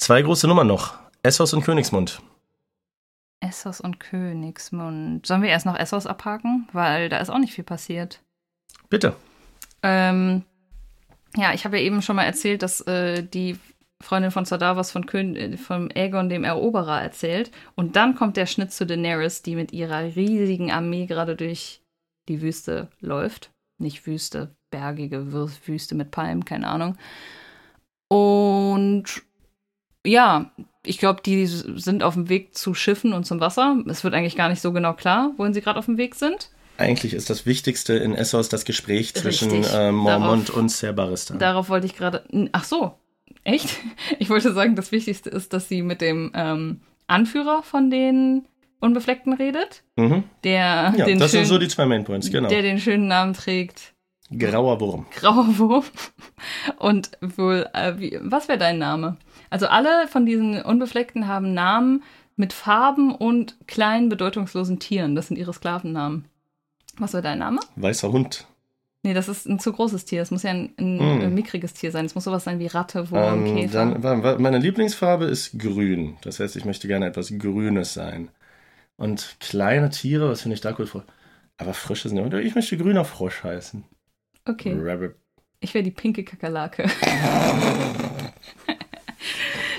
Zwei große Nummern noch. Essos und Königsmund. Essos und Königsmund. Sollen wir erst noch Essos abhaken? Weil da ist auch nicht viel passiert. Bitte. Ähm, ja, ich habe ja eben schon mal erzählt, dass äh, die Freundin von Sardavos von Kön äh, vom Aegon dem Eroberer erzählt. Und dann kommt der Schnitt zu Daenerys, die mit ihrer riesigen Armee gerade durch die Wüste läuft. Nicht Wüste, bergige Wü- Wüste mit Palmen, keine Ahnung. Und ja, ich glaube, die sind auf dem Weg zu Schiffen und zum Wasser. Es wird eigentlich gar nicht so genau klar, wohin sie gerade auf dem Weg sind. Eigentlich ist das Wichtigste in Essos das Gespräch zwischen Richtig. äh, Mormont Darauf- und Ser Barristan. Darauf wollte ich gerade. Ach so, echt? <laughs> Ich wollte sagen, das Wichtigste ist, dass sie mit dem ähm, Anführer von den Unbefleckten redet, Mhm. der, Ja, den das schönen, sind so die zwei Mainpoints, genau. der den schönen Namen trägt. Grauer Wurm. Grauer Wurm. <laughs> Und wohl, äh, wie, was wäre dein Name? Also alle von diesen Unbefleckten haben Namen mit Farben und kleinen, bedeutungslosen Tieren. Das sind ihre Sklavennamen. Was wäre dein Name? Weißer Hund. Nee, das ist ein zu großes Tier. Es muss ja ein, ein, Mm. ein mickriges Tier sein. Es muss sowas sein wie Ratte, Wurm, Ähm, Käfer. dann, meine Lieblingsfarbe ist grün. Das heißt, ich möchte gerne etwas Grünes sein. Und kleine Tiere, was finde ich da cool vor? Aber Frösche sind ja. Ich möchte grüner Frosch heißen. Okay, Rabbit. ich wäre die pinke Kakerlake. <laughs>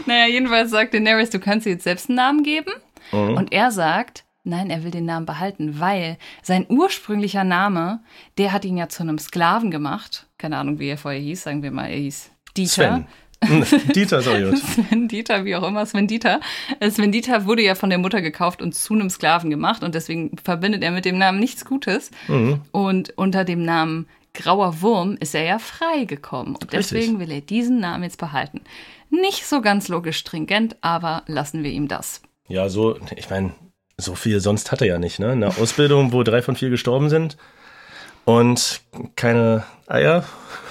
naja, jedenfalls sagt Daenerys, du kannst dir jetzt selbst einen Namen geben. Mhm. Und er sagt, nein, er will den Namen behalten, weil sein ursprünglicher Name, der hat ihn ja zu einem Sklaven gemacht. Keine Ahnung, wie er vorher hieß, sagen wir mal, er hieß Dieter. Sven. Dieter gut. <laughs> Sven Dieter, wie auch immer, Sven Dieter. Äh, Sven Dieter wurde ja von der Mutter gekauft und zu einem Sklaven gemacht und deswegen verbindet er mit dem Namen nichts Gutes. Mhm. Und unter dem Namen Grauer Wurm ist er ja freigekommen und Richtig. deswegen will er diesen Namen jetzt behalten. Nicht so ganz logisch stringent, aber lassen wir ihm das. Ja, so, ich meine, so viel sonst hat er ja nicht, ne? Eine <laughs> Ausbildung, wo drei von vier gestorben sind und keine Eier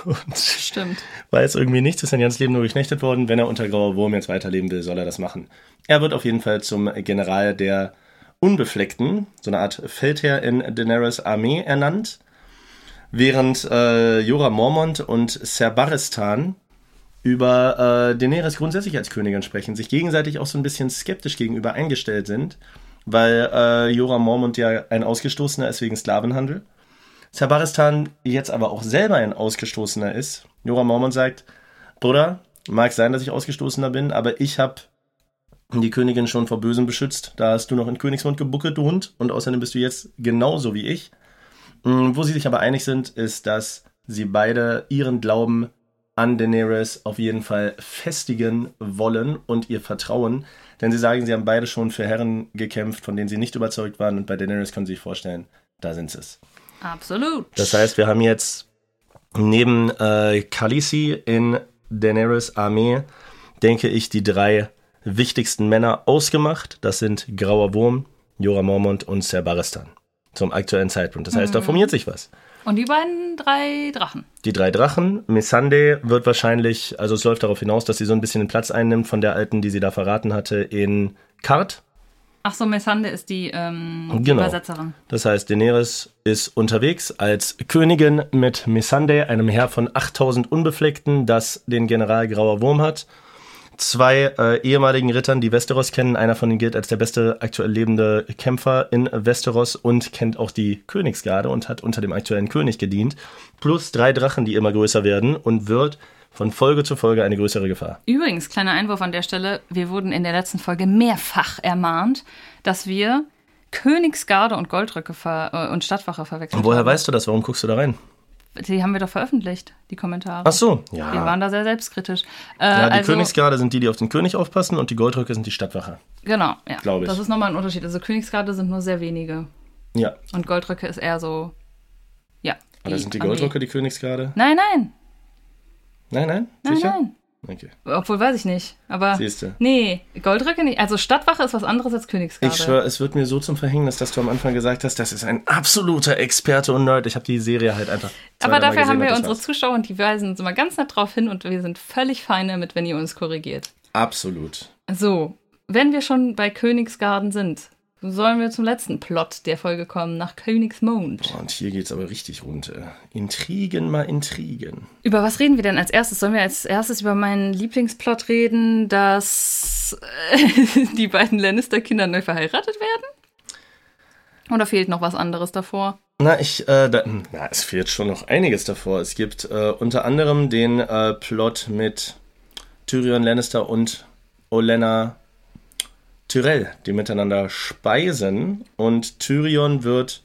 und Stimmt. weiß irgendwie nichts, ist sein ganzes Leben nur geknechtet worden. Wenn er unter Grauer Wurm jetzt weiterleben will, soll er das machen. Er wird auf jeden Fall zum General der Unbefleckten, so eine Art Feldherr in Daenerys Armee ernannt, während äh, Jorah Mormont und Ser Barristan über äh, Daenerys grundsätzlich als Königin sprechen, sich gegenseitig auch so ein bisschen skeptisch gegenüber eingestellt sind, weil äh, Jorah Mormont ja ein Ausgestoßener ist wegen Sklavenhandel. Zabaristan jetzt aber auch selber ein Ausgestoßener ist. Jorah Mormont sagt, Bruder, mag sein, dass ich Ausgestoßener bin, aber ich habe die Königin schon vor Bösem beschützt. Da hast du noch in Königsmund gebuckelt, du Hund. Und außerdem bist du jetzt genauso wie ich. Mm, Wo sie sich aber einig sind, ist, dass sie beide ihren Glauben an Daenerys auf jeden Fall festigen wollen und ihr Vertrauen. Denn sie sagen, sie haben beide schon für Herren gekämpft, von denen sie nicht überzeugt waren. Und bei Daenerys können sie sich vorstellen, da sind sie es. Absolut. Das heißt, wir haben jetzt neben äh, Khaleesi in Daenerys Armee, denke ich, die drei wichtigsten Männer ausgemacht. Das sind Grauer Wurm, Jorah Mormont und Ser Barristan. Zum aktuellen Zeitpunkt. Das heißt, da formiert sich was. Und die beiden drei Drachen. Die drei Drachen. Missandei wird wahrscheinlich, also es läuft darauf hinaus, dass sie so ein bisschen den Platz einnimmt von der alten, die sie da verraten hatte, in Kart. Ach so, Messande ist die ähm, Genau. Übersetzerin. Das heißt, Daenerys ist unterwegs als Königin mit Missandei, einem Heer von 8000 Unbefleckten, das den General Grauer Wurm hat. Zwei äh, ehemaligen Rittern, die Westeros kennen. Einer von ihnen gilt als der beste aktuell lebende Kämpfer in Westeros und kennt auch die Königsgarde und hat unter dem aktuellen König gedient. Plus drei Drachen, die immer größer werden und wird von Folge zu Folge eine größere Gefahr. Übrigens, kleiner Einwurf an der Stelle, wir wurden in der letzten Folge mehrfach ermahnt, dass wir Königsgarde und Goldröcke äh, und Stadtwache verwechselt Und woher haben. weißt du das? Warum guckst du da rein? Die haben wir doch veröffentlicht, die Kommentare. Ach so, ja. Wir waren da sehr selbstkritisch. Äh, ja, die also, Königsgarde sind die, die auf den König aufpassen und die Goldröcke sind die Stadtwache. Genau, ja. Glaub ich. Das ist nochmal ein Unterschied. Also Königsgarde sind nur sehr wenige. Ja. Und Goldröcke ist eher so. Ja. Oder sind die. Goldröcke die Königsgarde? Nein, nein. Nein, nein? Nein, Sicher? nein. Okay. Obwohl weiß ich nicht. Aber. Siehste. Nee, Goldröcke nicht. Also Stadtwache ist was anderes als Königsgarde. Ich schwöre, es wird mir so zum Verhängnis, dass du am Anfang gesagt hast, das ist ein absoluter Experte und Nerd. Ich habe die Serie halt einfach. Aber dafür haben gesehen wir und das unsere war's. Zuschauer und die weisen uns immer ganz nett drauf hin und wir sind völlig fein damit, wenn ihr uns korrigiert. Absolut. So, wenn wir schon bei Königsgarden sind, sollen wir zum letzten Plot der Folge kommen, nach Königsmond. Und hier geht's aber richtig runter. Intrigen mal Intrigen. Über was reden wir denn als erstes? Sollen wir als erstes über meinen Lieblingsplot reden, dass äh, <laughs> die beiden Lannister-Kinder neu verheiratet werden? Oder fehlt noch was anderes davor? Na, ich, äh, da, na, es fehlt schon noch einiges davor. Es gibt äh, unter anderem den äh, Plot mit Tyrion Lannister und Olenna Tyrell, die miteinander speisen und Tyrion wird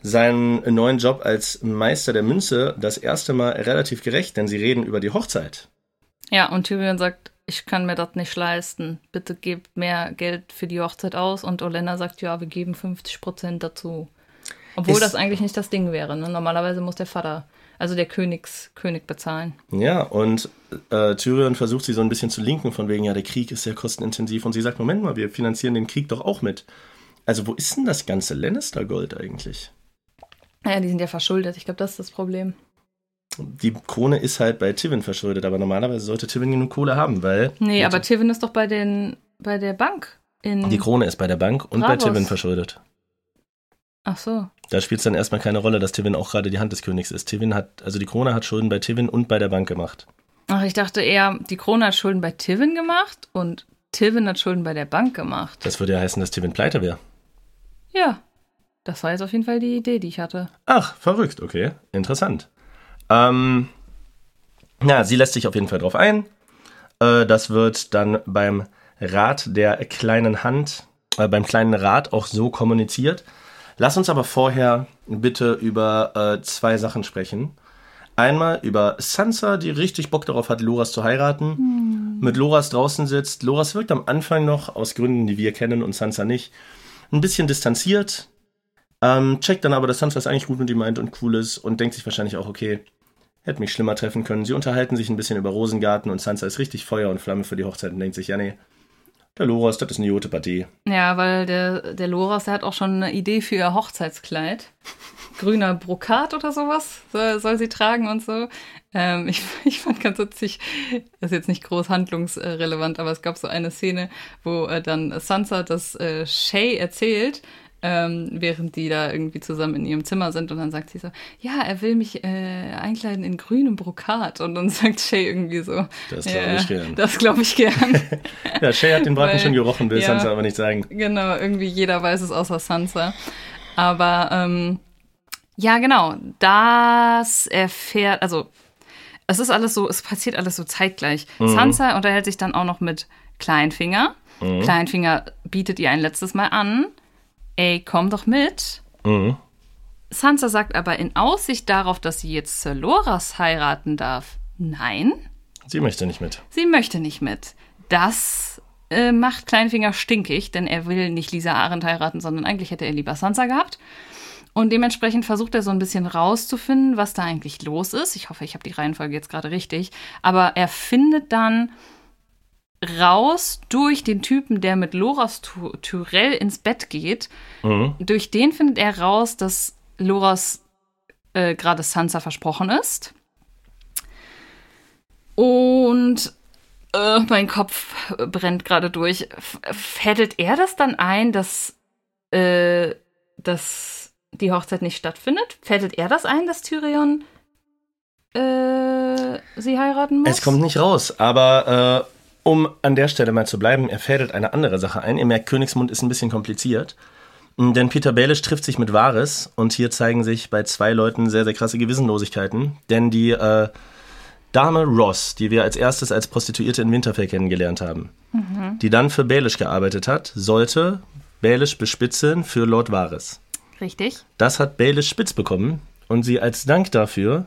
seinen neuen Job als Meister der Münze das erste Mal relativ gerecht, denn sie reden über die Hochzeit. Ja, und Tyrion sagt, ich kann mir das nicht leisten. Bitte gebt mehr Geld für die Hochzeit aus. Und Olenna sagt, ja, wir geben 50 Prozent dazu. Obwohl Ist- das eigentlich nicht das Ding wäre. Ne? Normalerweise muss der Vater, also der Königs, König bezahlen. Ja, und äh, Tyrion versucht sie so ein bisschen zu linken, von wegen, ja, der Krieg ist sehr kostenintensiv. Und sie sagt, Moment mal, wir finanzieren den Krieg doch auch mit. Also, wo ist denn das ganze Lannister-Gold eigentlich? Naja, die sind ja verschuldet. Ich glaube, das ist das Problem. Die Krone ist halt bei Tivin verschuldet, aber normalerweise sollte Tivin genug Kohle haben, weil. Nee, aber Tivin ist doch bei, den, bei der Bank. In, Die Krone ist bei der Bank und bei Bravos. Tivin verschuldet. Ach so. Da spielt es dann erstmal keine Rolle, dass Tivin auch gerade die Hand des Königs ist. Tivin hat, also die Krone hat Schulden bei Tivin und bei der Bank gemacht. Ach, ich dachte eher, die Krone hat Schulden bei Tivin gemacht und Tivin hat Schulden bei der Bank gemacht. Das würde ja heißen, dass Tivin pleite wäre. Ja. Das war jetzt auf jeden Fall die Idee, die ich hatte. Ach, verrückt, okay. Interessant. Ähm, na, sie lässt sich auf jeden Fall drauf ein. Äh, das wird dann beim Rat der kleinen Hand, äh, beim kleinen Rat auch so kommuniziert. Lass uns aber vorher bitte über äh, zwei Sachen sprechen. Einmal über Sansa, die richtig Bock darauf hat, Loras zu heiraten. Mit Loras draußen sitzt. Loras wirkt am Anfang noch, aus Gründen, die wir kennen und Sansa nicht, ein bisschen distanziert. Ähm, checkt dann aber, dass Sansa es eigentlich gut mit ihm meint und cool ist und denkt sich wahrscheinlich auch, okay, hätte mich schlimmer treffen können. Sie unterhalten sich ein bisschen über Rosengarten und Sansa ist richtig Feuer und Flamme für die Hochzeit und denkt sich, ja, nee, der Loras, das ist eine gute Partie. Ja, weil der, der Loras, der hat auch schon eine Idee für ihr Hochzeitskleid. Grüner Brokat oder sowas soll, soll sie tragen und so. Ähm, ich, <laughs> ich fand ganz witzig, das ist jetzt nicht groß handlungsrelevant, aber es gab so eine Szene, wo äh, dann Sansa das äh, Shay erzählt, ähm, während die da irgendwie zusammen in ihrem Zimmer sind und dann sagt sie so, ja, er will mich äh, einkleiden in grünem Brokat und dann <laughs> sagt Shay irgendwie so, Das glaub ja, ich gern. Das glaube ich gern. <laughs> Ja, Shay hat den Braten Weil- schon gerochen, will ja. Sansa aber nicht sagen. Genau, irgendwie jeder weiß es außer Sansa. Aber ähm, ja, genau, das erfährt, also es ist alles so, es passiert alles so zeitgleich. Sansa unterhält sich dann auch noch mit Kleinfinger. Kleinfinger bietet ihr ein letztes Mal an, ey, komm doch mit. Mhm. Sansa sagt aber in Aussicht darauf, dass sie jetzt Sir Loras heiraten darf, nein, Sie möchte nicht mit. Sie möchte nicht mit. Das äh, macht Kleinfinger stinkig, denn er will nicht Lisa Arendt heiraten, sondern eigentlich hätte er lieber Sansa gehabt. Und dementsprechend versucht er so ein bisschen rauszufinden, was da eigentlich los ist. Ich hoffe, ich habe die Reihenfolge jetzt gerade richtig. Aber er findet dann raus durch den Typen, der mit Loras Tyrell ins Bett geht. Mhm. Durch den findet er raus, dass Loras äh, gerade Sansa versprochen ist. Und äh, mein Kopf brennt gerade durch. Fädelt er das dann ein, dass, äh, dass die Hochzeit nicht stattfindet? Fädelt er das ein, dass Tyrion äh, sie heiraten muss? Es kommt nicht raus, aber äh, um an der Stelle mal zu bleiben, er fädelt eine andere Sache ein. Ihr merkt, Königsmund ist ein bisschen kompliziert. Mm, Denn Peter Baelish trifft sich mit Varys und hier zeigen sich bei zwei Leuten sehr, sehr krasse Gewissenlosigkeiten. Denn die äh, Dame Ross, die wir als erstes als Prostituierte in Winterfell kennengelernt haben, die dann für Baelish gearbeitet hat, sollte Baelish bespitzeln für Lord Varys. Richtig. Das hat Baelish spitz bekommen und sie als Dank dafür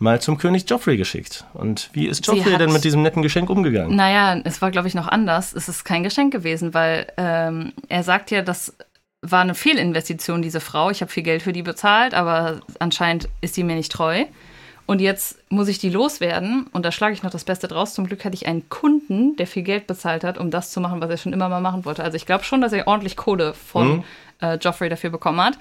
mal zum König Joffrey geschickt. Und wie ist Joffrey hat- denn mit diesem netten Geschenk umgegangen? Naja, es war, glaube ich, noch anders. Es ist kein Geschenk gewesen, weil ähm, er sagt ja, das war eine Fehlinvestition, diese Frau. Ich habe viel Geld für die bezahlt, aber anscheinend ist sie mir nicht treu. Und jetzt muss ich die loswerden und da schlage ich noch das Beste draus. Zum Glück hatte ich einen Kunden, der viel Geld bezahlt hat, um das zu machen, was er schon immer mal machen wollte. Also ich glaube schon, dass er ordentlich Kohle von Mhm. äh, Joffrey dafür bekommen hat.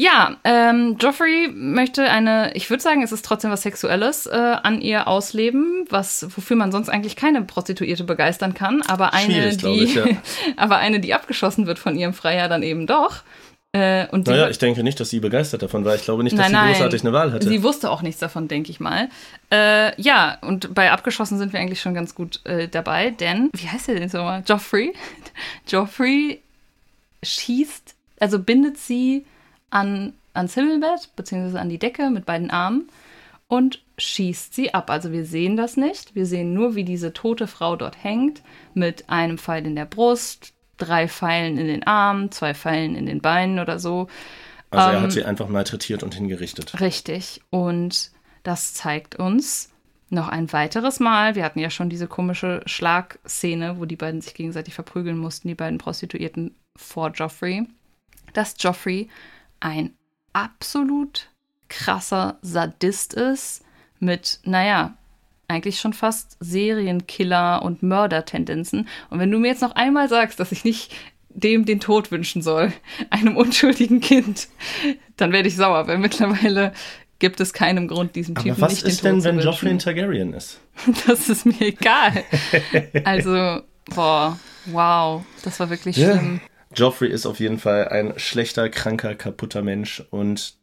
Ja, ähm, Joffrey möchte eine, ich würde sagen, es ist trotzdem was Sexuelles äh, an ihr ausleben, was wofür man sonst eigentlich keine Prostituierte begeistern kann, aber eine, die, ich, ja. <laughs> aber eine, die abgeschossen wird von ihrem Freier, dann eben doch. Äh, und Naja, ich denke nicht, dass sie begeistert davon war. Ich glaube nicht, dass Nein, sie nein. großartig eine Wahl hatte. Sie wusste auch nichts davon, denke ich mal. Äh, ja, und bei Abgeschossen sind wir eigentlich schon ganz gut äh, dabei, denn, wie heißt der denn so mal? Joffrey? <laughs> Joffrey schießt, also bindet sie an, ans Himmelbett, beziehungsweise an die Decke mit beiden Armen und schießt sie ab. Also wir sehen das nicht. Wir sehen nur, wie diese tote Frau dort hängt, mit einem Pfeil in der Brust, drei Pfeilen in den Armen, zwei Pfeilen in den Beinen oder so. also er ähm, hat sie einfach malträtiert und hingerichtet. Richtig. Und das zeigt uns noch ein weiteres Mal. Wir hatten ja schon diese komische Schlagszene, wo die beiden sich gegenseitig verprügeln mussten, die beiden Prostituierten vor Joffrey, dass Joffrey ein absolut krasser Sadist ist mit, naja, eigentlich schon fast Serienkiller und Mördertendenzen. Und wenn du mir jetzt noch einmal sagst, dass ich nicht dem den Tod wünschen soll, <laughs> einem unschuldigen Kind, dann werde ich sauer, weil mittlerweile gibt es keinen Grund, diesem Aber Typen was nicht den ist Tod denn, zu wenn. Joffrey ein Targaryen ist? <laughs> Das ist mir egal. Also, boah, wow, das war wirklich Ja. schlimm. Joffrey ist auf jeden Fall ein schlechter, kranker, kaputter Mensch und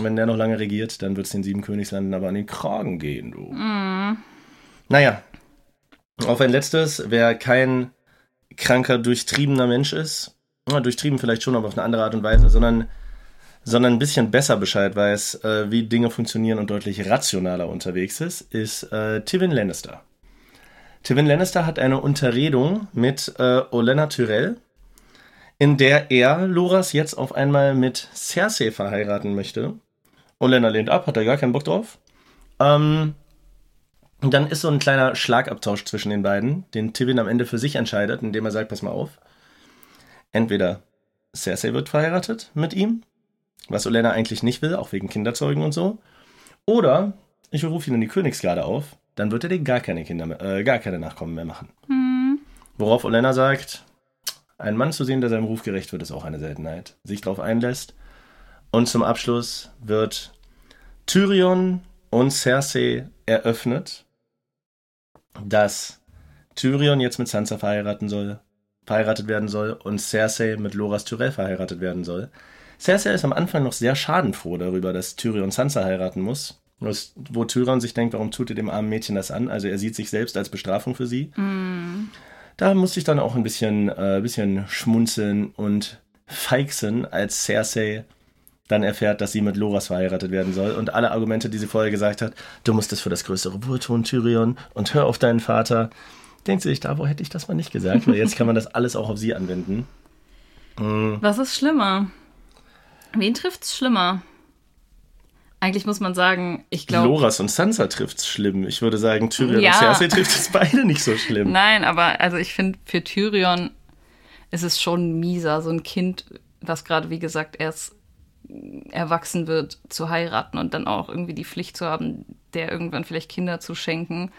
wenn der noch lange regiert, dann wird es den sieben Königslanden aber an den Kragen gehen, du. Naja, auf ein letztes, wer kein kranker, durchtriebener Mensch ist, na, durchtrieben vielleicht schon, aber auf eine andere Art und Weise, sondern, sondern ein bisschen besser Bescheid weiß, äh, wie Dinge funktionieren und deutlich rationaler unterwegs ist, ist äh, Tywin Lannister. Tywin Lannister hat eine Unterredung mit äh, Olenna Tyrell, in der er Loras jetzt auf einmal mit Cersei verheiraten möchte. Olenna lehnt ab, hat er gar keinen Bock drauf. Ähm, und dann ist so ein kleiner Schlagabtausch zwischen den beiden, den Tywin am Ende für sich entscheidet, indem er sagt, pass mal auf. Entweder Cersei wird verheiratet mit ihm, was Olenna eigentlich nicht will, auch wegen Kinderzeugen und so. Oder ich rufe ihn in die Königsgarde auf, dann wird er dir gar keine Kinder mehr, äh, gar keine Nachkommen mehr machen. Worauf Olenna sagt, ein Mann zu sehen, der seinem Ruf gerecht wird, ist auch eine Seltenheit. Sich darauf einlässt. Und zum Abschluss wird Tyrion und Cersei eröffnet, dass Tyrion jetzt mit Sansa verheiraten soll, verheiratet werden soll und Cersei mit Loras Tyrell verheiratet werden soll. Cersei ist am Anfang noch sehr schadenfroh darüber, dass Tyrion Sansa heiraten muss. Wo Tyrion sich denkt, warum tut ihr dem armen Mädchen das an? Also er sieht sich selbst als Bestrafung für sie. Da musste ich dann auch ein bisschen, äh, bisschen schmunzeln und feixen, als Cersei dann erfährt, dass sie mit Loras verheiratet werden soll und alle Argumente, die sie vorher gesagt hat, du musst es für das größere Wohl tun, Tyrion, und hör auf deinen Vater, denkt sie sich, da, wo hätte ich das mal nicht gesagt, weil jetzt kann man das <laughs> alles auch auf sie anwenden. Was ist schlimmer? Wen trifft's schlimmer? Eigentlich muss man sagen, ich glaube. Loras und Sansa trifft's schlimm. Ich würde sagen, Tyrion Ja. und Cersei trifft es <laughs> beide nicht so schlimm. Nein, aber also ich finde, für Tyrion ist es schon mieser, so ein Kind, was gerade, wie gesagt, erst erwachsen wird, zu heiraten und dann auch irgendwie die Pflicht zu haben, der irgendwann vielleicht Kinder zu schenken.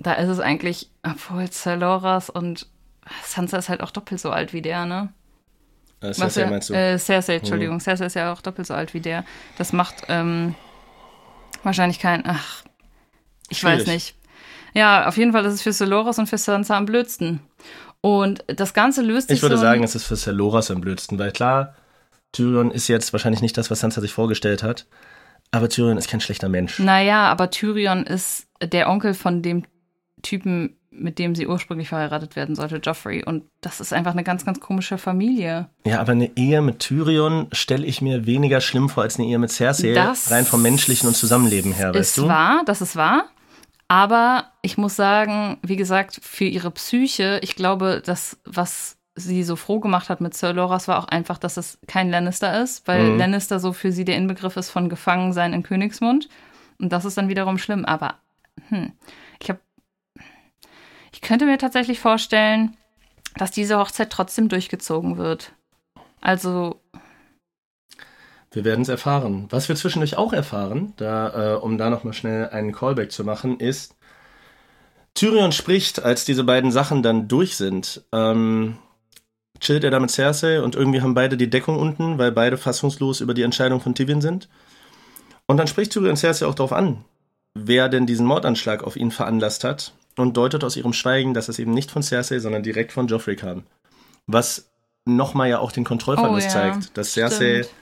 Da ist es eigentlich, obwohl Celoras und Sansa ist halt auch doppelt so alt wie der, ne? Äh, Cersei meinst du? Äh, Cersei, Entschuldigung. Cersei ist ja auch doppelt so alt wie der. Das macht ähm, wahrscheinlich kein. Ach, ich weiß Schwierig. nicht. Ja, auf jeden Fall ist es für Soloras und für Sansa am blödsten. Und das Ganze löst sich Ich würde so sagen, es ist für Celoras am blödsten, weil klar, Tyrion ist jetzt wahrscheinlich nicht das, was Sansa sich vorgestellt hat, aber Tyrion ist kein schlechter Mensch. Naja, aber Tyrion ist der Onkel von dem Typen, mit dem sie ursprünglich verheiratet werden sollte, Joffrey. Und das ist einfach eine ganz, ganz komische Familie. Ja, aber eine Ehe mit Tyrion stelle ich mir weniger schlimm vor als eine Ehe mit Cersei, Das rein vom menschlichen und Zusammenleben her, weißt ist du? wahr, das ist wahr. Aber ich muss sagen, wie gesagt, für ihre Psyche, ich glaube, das, was sie so froh gemacht hat mit Sir Loras, war auch einfach, dass es kein Lannister ist, weil Mhm. Lannister so für sie der Inbegriff ist von Gefangensein in Königsmund. Und das ist dann wiederum schlimm. Aber hm, ich habe, ich könnte mir tatsächlich vorstellen, dass diese Hochzeit trotzdem durchgezogen wird. Also, Wir werden es erfahren. Was wir zwischendurch auch erfahren, da, äh, um da nochmal schnell einen Callback zu machen, ist, Tyrion spricht, als diese beiden Sachen dann durch sind. Ähm, chillt er da mit Cersei und irgendwie haben beide die Deckung unten, weil beide fassungslos über die Entscheidung von Tywin sind. Und dann spricht Tyrion Cersei auch darauf an, wer denn diesen Mordanschlag auf ihn veranlasst hat und deutet aus ihrem Schweigen, dass es eben nicht von Cersei, sondern direkt von Joffrey kam. Was nochmal ja auch den Kontrollverlust Oh ja, zeigt, dass Cersei, stimmt.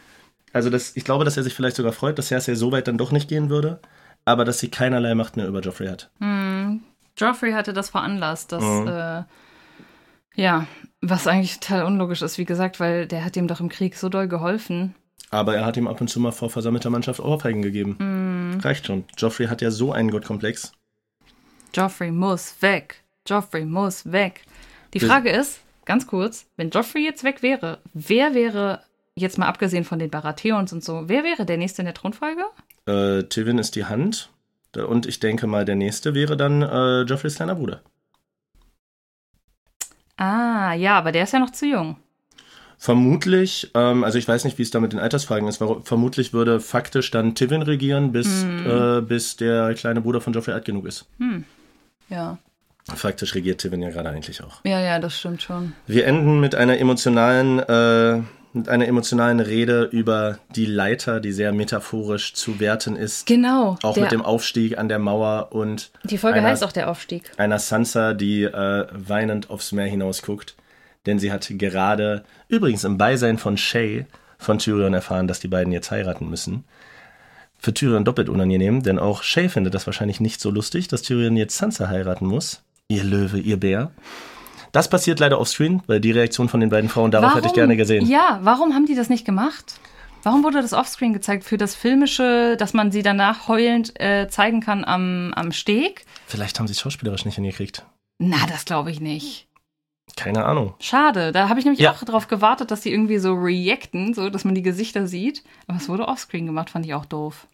also das, ich glaube, dass er sich vielleicht sogar freut, dass Cersei so weit dann doch nicht gehen würde, aber dass sie keinerlei Macht mehr über Joffrey hat. Joffrey hatte das veranlasst, dass, Mhm. äh, ja, was eigentlich total unlogisch ist, wie gesagt, weil der hat ihm doch im Krieg so doll geholfen. Aber er hat ihm ab und zu mal vor versammelter Mannschaft Ohrfeigen gegeben. Mhm. Reicht schon. Joffrey hat ja so einen Gottkomplex. Joffrey muss weg. Joffrey muss weg. Die Frage ist, ganz kurz, wenn Joffrey jetzt weg wäre, wer wäre, jetzt mal abgesehen von den Baratheons und so, wer wäre der Nächste in der Thronfolge? Äh, Tywin ist die Hand. Und ich denke mal, der nächste wäre dann äh, Joffreys kleiner Bruder. Ah, ja, aber der ist ja noch zu jung. Vermutlich, ähm, also ich weiß nicht, wie es da mit den Altersfragen ist, warum, vermutlich würde faktisch dann Tywin regieren, bis, Hm. äh, bis der kleine Bruder von Joffrey alt genug ist. Ja. Faktisch regiert Tywin ja gerade eigentlich auch. Ja, ja, das stimmt schon. Wir enden mit einer emotionalen, äh, mit einer emotionalen Rede über die Leiter, die sehr metaphorisch zu werten ist. Genau. Auch mit dem Aufstieg an der Mauer und die Folge einer- heißt auch der Aufstieg. einer Sansa, die äh, weinend aufs Meer hinaus guckt. Denn sie hat gerade, übrigens im Beisein von Shay, von Tyrion erfahren, dass die beiden jetzt heiraten müssen. Für Tyrion doppelt unangenehm, denn auch Shay findet das wahrscheinlich nicht so lustig, dass Tyrion jetzt Sansa heiraten muss. Ihr Löwe, ihr Bär. Das passiert leider offscreen, weil die Reaktion von den beiden Frauen darauf hätte ich gerne gesehen. Ja, warum haben die das nicht gemacht? Warum wurde das offscreen gezeigt? Für das Filmische, dass man sie danach heulend äh, zeigen kann am, am Steg? Vielleicht haben sie es schauspielerisch nicht hingekriegt. Na, das glaube ich nicht. Keine Ahnung. Schade. Da habe ich nämlich Ja. auch darauf gewartet, dass sie irgendwie so reacten, so dass man die Gesichter sieht. Aber es wurde offscreen gemacht, fand ich auch doof.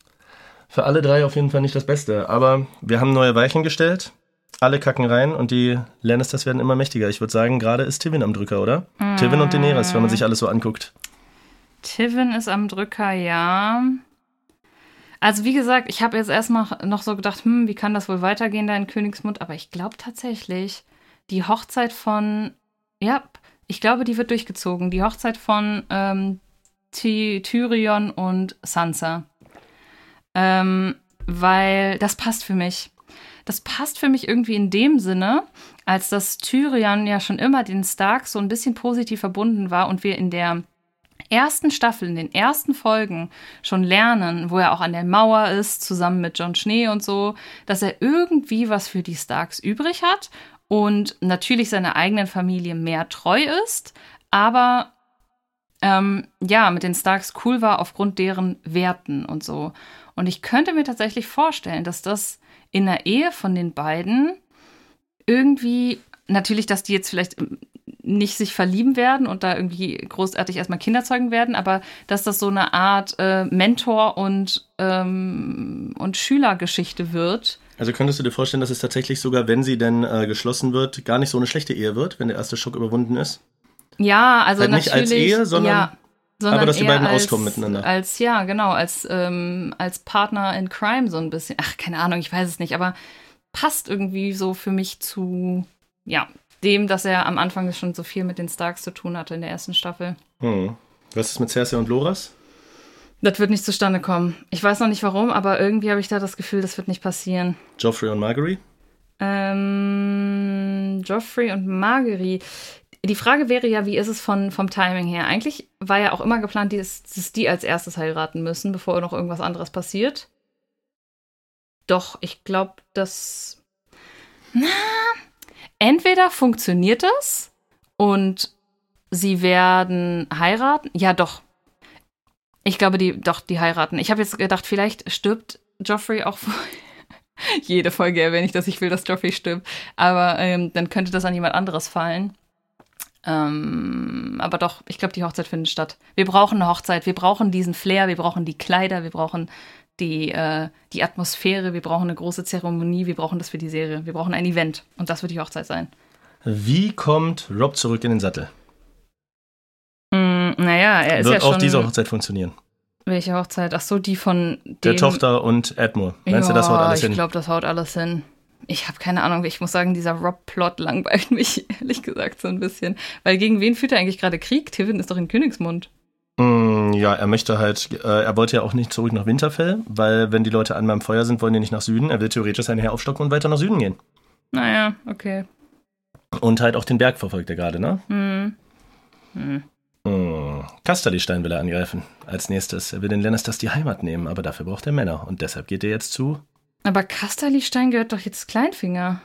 Für alle drei auf jeden Fall nicht das Beste. Aber wir haben neue Weichen gestellt. Alle kacken rein und die Lannisters werden immer mächtiger. Ich würde sagen, gerade ist Tywin am Drücker, oder? Tywin und Daenerys, wenn man sich alles so anguckt. Tivin ist am Drücker, ja. Also wie gesagt, ich habe jetzt erstmal noch so gedacht, hm, wie kann das wohl weitergehen da in Königsmund? Aber ich glaube tatsächlich, die Hochzeit von, ja, ich glaube, die wird durchgezogen. Die Hochzeit von ähm, Ty Tyrion und Sansa. Ähm, weil das passt für mich. Das passt für mich irgendwie in dem Sinne, als dass Tyrion ja schon immer den Starks so ein bisschen positiv verbunden war und wir in der ersten Staffel, in den ersten Folgen schon lernen, wo er auch an der Mauer ist, zusammen mit Jon Schnee und so, dass er irgendwie was für die Starks übrig hat und natürlich seiner eigenen Familie mehr treu ist, aber ähm, ja, mit den Starks cool war aufgrund deren Werten und so. Und ich könnte mir tatsächlich vorstellen, dass das in der Ehe von den beiden irgendwie, natürlich, dass die jetzt vielleicht ähm, nicht sich verlieben werden und da irgendwie großartig erstmal Kinder zeugen werden, aber dass das so eine Art äh, Mentor- und, ähm, und Schülergeschichte wird. Also könntest du dir vorstellen, dass es tatsächlich sogar, wenn sie denn äh, geschlossen wird, gar nicht so eine schlechte Ehe wird, wenn der erste Schock überwunden ist? Ja, also Halt nicht natürlich. als Ehe, sondern- ja, sondern aber dass die beiden als, auskommen miteinander. Als, ja, genau, als, ähm, als Partner in Crime so ein bisschen. Ach, keine Ahnung, ich weiß es nicht, aber passt irgendwie so für mich zu, ja, dem, dass er am Anfang schon so viel mit den Starks zu tun hatte in der ersten Staffel. Hm. Was ist mit Cersei und Loras? Das wird nicht zustande kommen. Ich weiß noch nicht warum, aber irgendwie habe ich da das Gefühl, das wird nicht passieren. Joffrey und Marguerite? Ähm, Joffrey und Marguerite. Die Frage wäre ja, wie ist es von, vom Timing her? Eigentlich war ja auch immer geplant, dass, dass die als erstes heiraten müssen, bevor noch irgendwas anderes passiert. Doch, ich glaube, dass. Na, entweder funktioniert das und sie werden heiraten. Ja, doch. Ich glaube, die, doch, die heiraten. Ich habe jetzt gedacht, vielleicht stirbt Joffrey auch vor. <laughs> Jede Folge erwähne ich, dass ich will, dass Joffrey stirbt. Aber ähm, dann könnte das an jemand anderes fallen. Ähm, aber doch, ich glaube, die Hochzeit findet statt. Wir brauchen eine Hochzeit, wir brauchen diesen Flair, wir brauchen die Kleider, wir brauchen die, äh, die Atmosphäre, wir brauchen eine große Zeremonie, wir brauchen das für die Serie, wir brauchen ein Event. Und das wird die Hochzeit sein. Wie kommt Rob zurück in den Sattel? Mm, naja, er ist Wird ja schon. auch diese Hochzeit funktionieren? welche Hochzeit? Ach so, die von Der dem- Tochter und Edmure. Meinst du, das haut alles ich hin? glaube, das haut alles hin. Ich habe keine Ahnung. Ich muss sagen, dieser Rob-Plot langweilt <laughs> mich, ehrlich gesagt, so ein bisschen. Weil gegen wen führt er eigentlich gerade Krieg? Tivin ist doch in Königsmund. Mm, ja, er möchte halt, äh, er wollte ja auch nicht zurück nach Winterfell, weil wenn die Leute an meinem Feuer sind, wollen die nicht nach Süden. Er will theoretisch sein Heer aufstocken und weiter nach Süden gehen. Naja, okay. Und halt auch den Berg verfolgt er gerade, ne? Hm. Hm. Mm, Kasterlystein will er angreifen. Als nächstes. Er will den Lannisters die Heimat nehmen, aber dafür braucht er Männer. Und deshalb geht er jetzt zu. Aber Kasterlystein gehört doch jetzt Kleinfinger.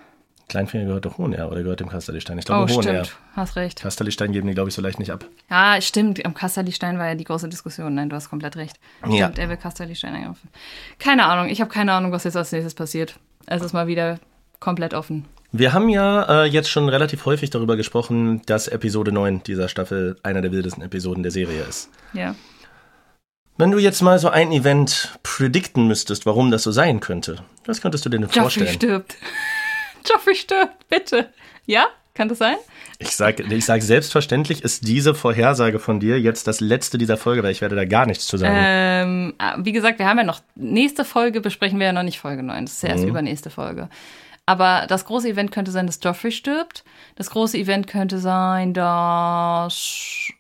Kleinfinger gehört doch Hohner oder gehört dem Kasterlystein? Ich glaube, oh, Hohner. stimmt. Hast recht. Kasterlystein geben die, glaube ich, so leicht nicht ab. Ja, stimmt. Am Kasterlystein war ja die große Diskussion. Nein, du hast komplett recht. Ja. Stimmt, er will Kasterlystein angreifen. Keine Ahnung. Ich habe keine Ahnung, was jetzt als nächstes passiert. Es ist mal wieder komplett offen. Wir haben ja äh, jetzt schon relativ häufig darüber gesprochen, dass Episode 9 dieser Staffel einer der wildesten Episoden der Serie ist. Ja. Wenn du jetzt mal so ein Event predikten müsstest, warum das so sein könnte, was könntest du dir denn Joffrey vorstellen? stirbt. <laughs> Joffrey stirbt, bitte. Ja? Kann das sein? Ich sage ich sag, selbstverständlich ist diese Vorhersage von dir jetzt das letzte dieser Folge, weil ich werde da gar nichts zu sagen. Ähm, ah, wie gesagt, wir haben ja noch, nächste Folge besprechen wir ja noch nicht Folge 9. Das ist ja erst Mhm. übernächste Folge. Aber das große Event könnte sein, dass Joffrey stirbt. Das große Event könnte sein, dass.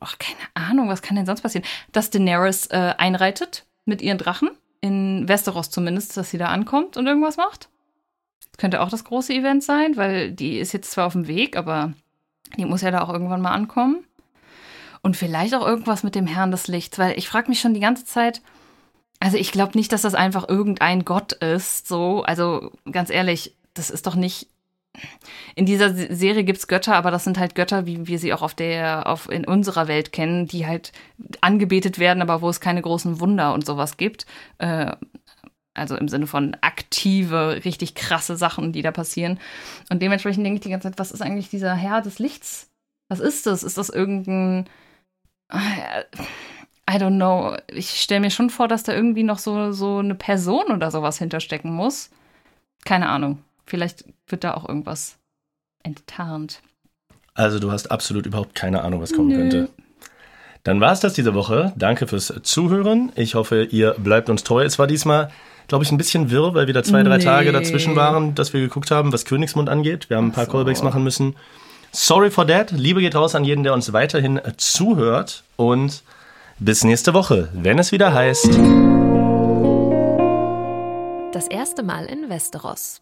Ach, keine Ahnung, was kann denn sonst passieren? Dass Daenerys äh, einreitet mit ihren Drachen. In Westeros zumindest, dass sie da ankommt und irgendwas macht. Das könnte auch das große Event sein, weil die ist jetzt zwar auf dem Weg, aber die muss ja da auch irgendwann mal ankommen. Und vielleicht auch irgendwas mit dem Herrn des Lichts, weil ich frage mich schon die ganze Zeit, also ich glaube nicht, dass das einfach irgendein Gott ist, so, also ganz ehrlich, das ist doch nicht. In dieser Se- Serie gibt's Götter, aber das sind halt Götter, wie wir sie auch auf der, auf in unserer Welt kennen, die halt angebetet werden, aber wo es keine großen Wunder und sowas gibt. Äh, also im Sinne von aktive, richtig krasse Sachen, die da passieren. Und dementsprechend denke ich die ganze Zeit, was ist eigentlich dieser Herr des Lichts? Was ist das? Ist das irgendein. I don't know. Ich stelle mir schon vor, dass da irgendwie noch so, so eine Person oder sowas hinterstecken muss. Keine Ahnung. Vielleicht wird da auch irgendwas enttarnt. Also du hast absolut überhaupt keine Ahnung, was kommen Nö. könnte. Dann war es das diese Woche. Danke fürs Zuhören. Ich hoffe, ihr bleibt uns treu. Es war diesmal, glaube ich, ein bisschen wirr, weil wieder zwei, drei Nee. Tage dazwischen waren, dass wir geguckt haben, was Königsmund angeht. Wir haben ein paar so. Callbacks machen müssen. Sorry for that. Liebe geht raus an jeden, der uns weiterhin zuhört. Und bis nächste Woche, wenn es wieder heißt. Das erste Mal in Westeros.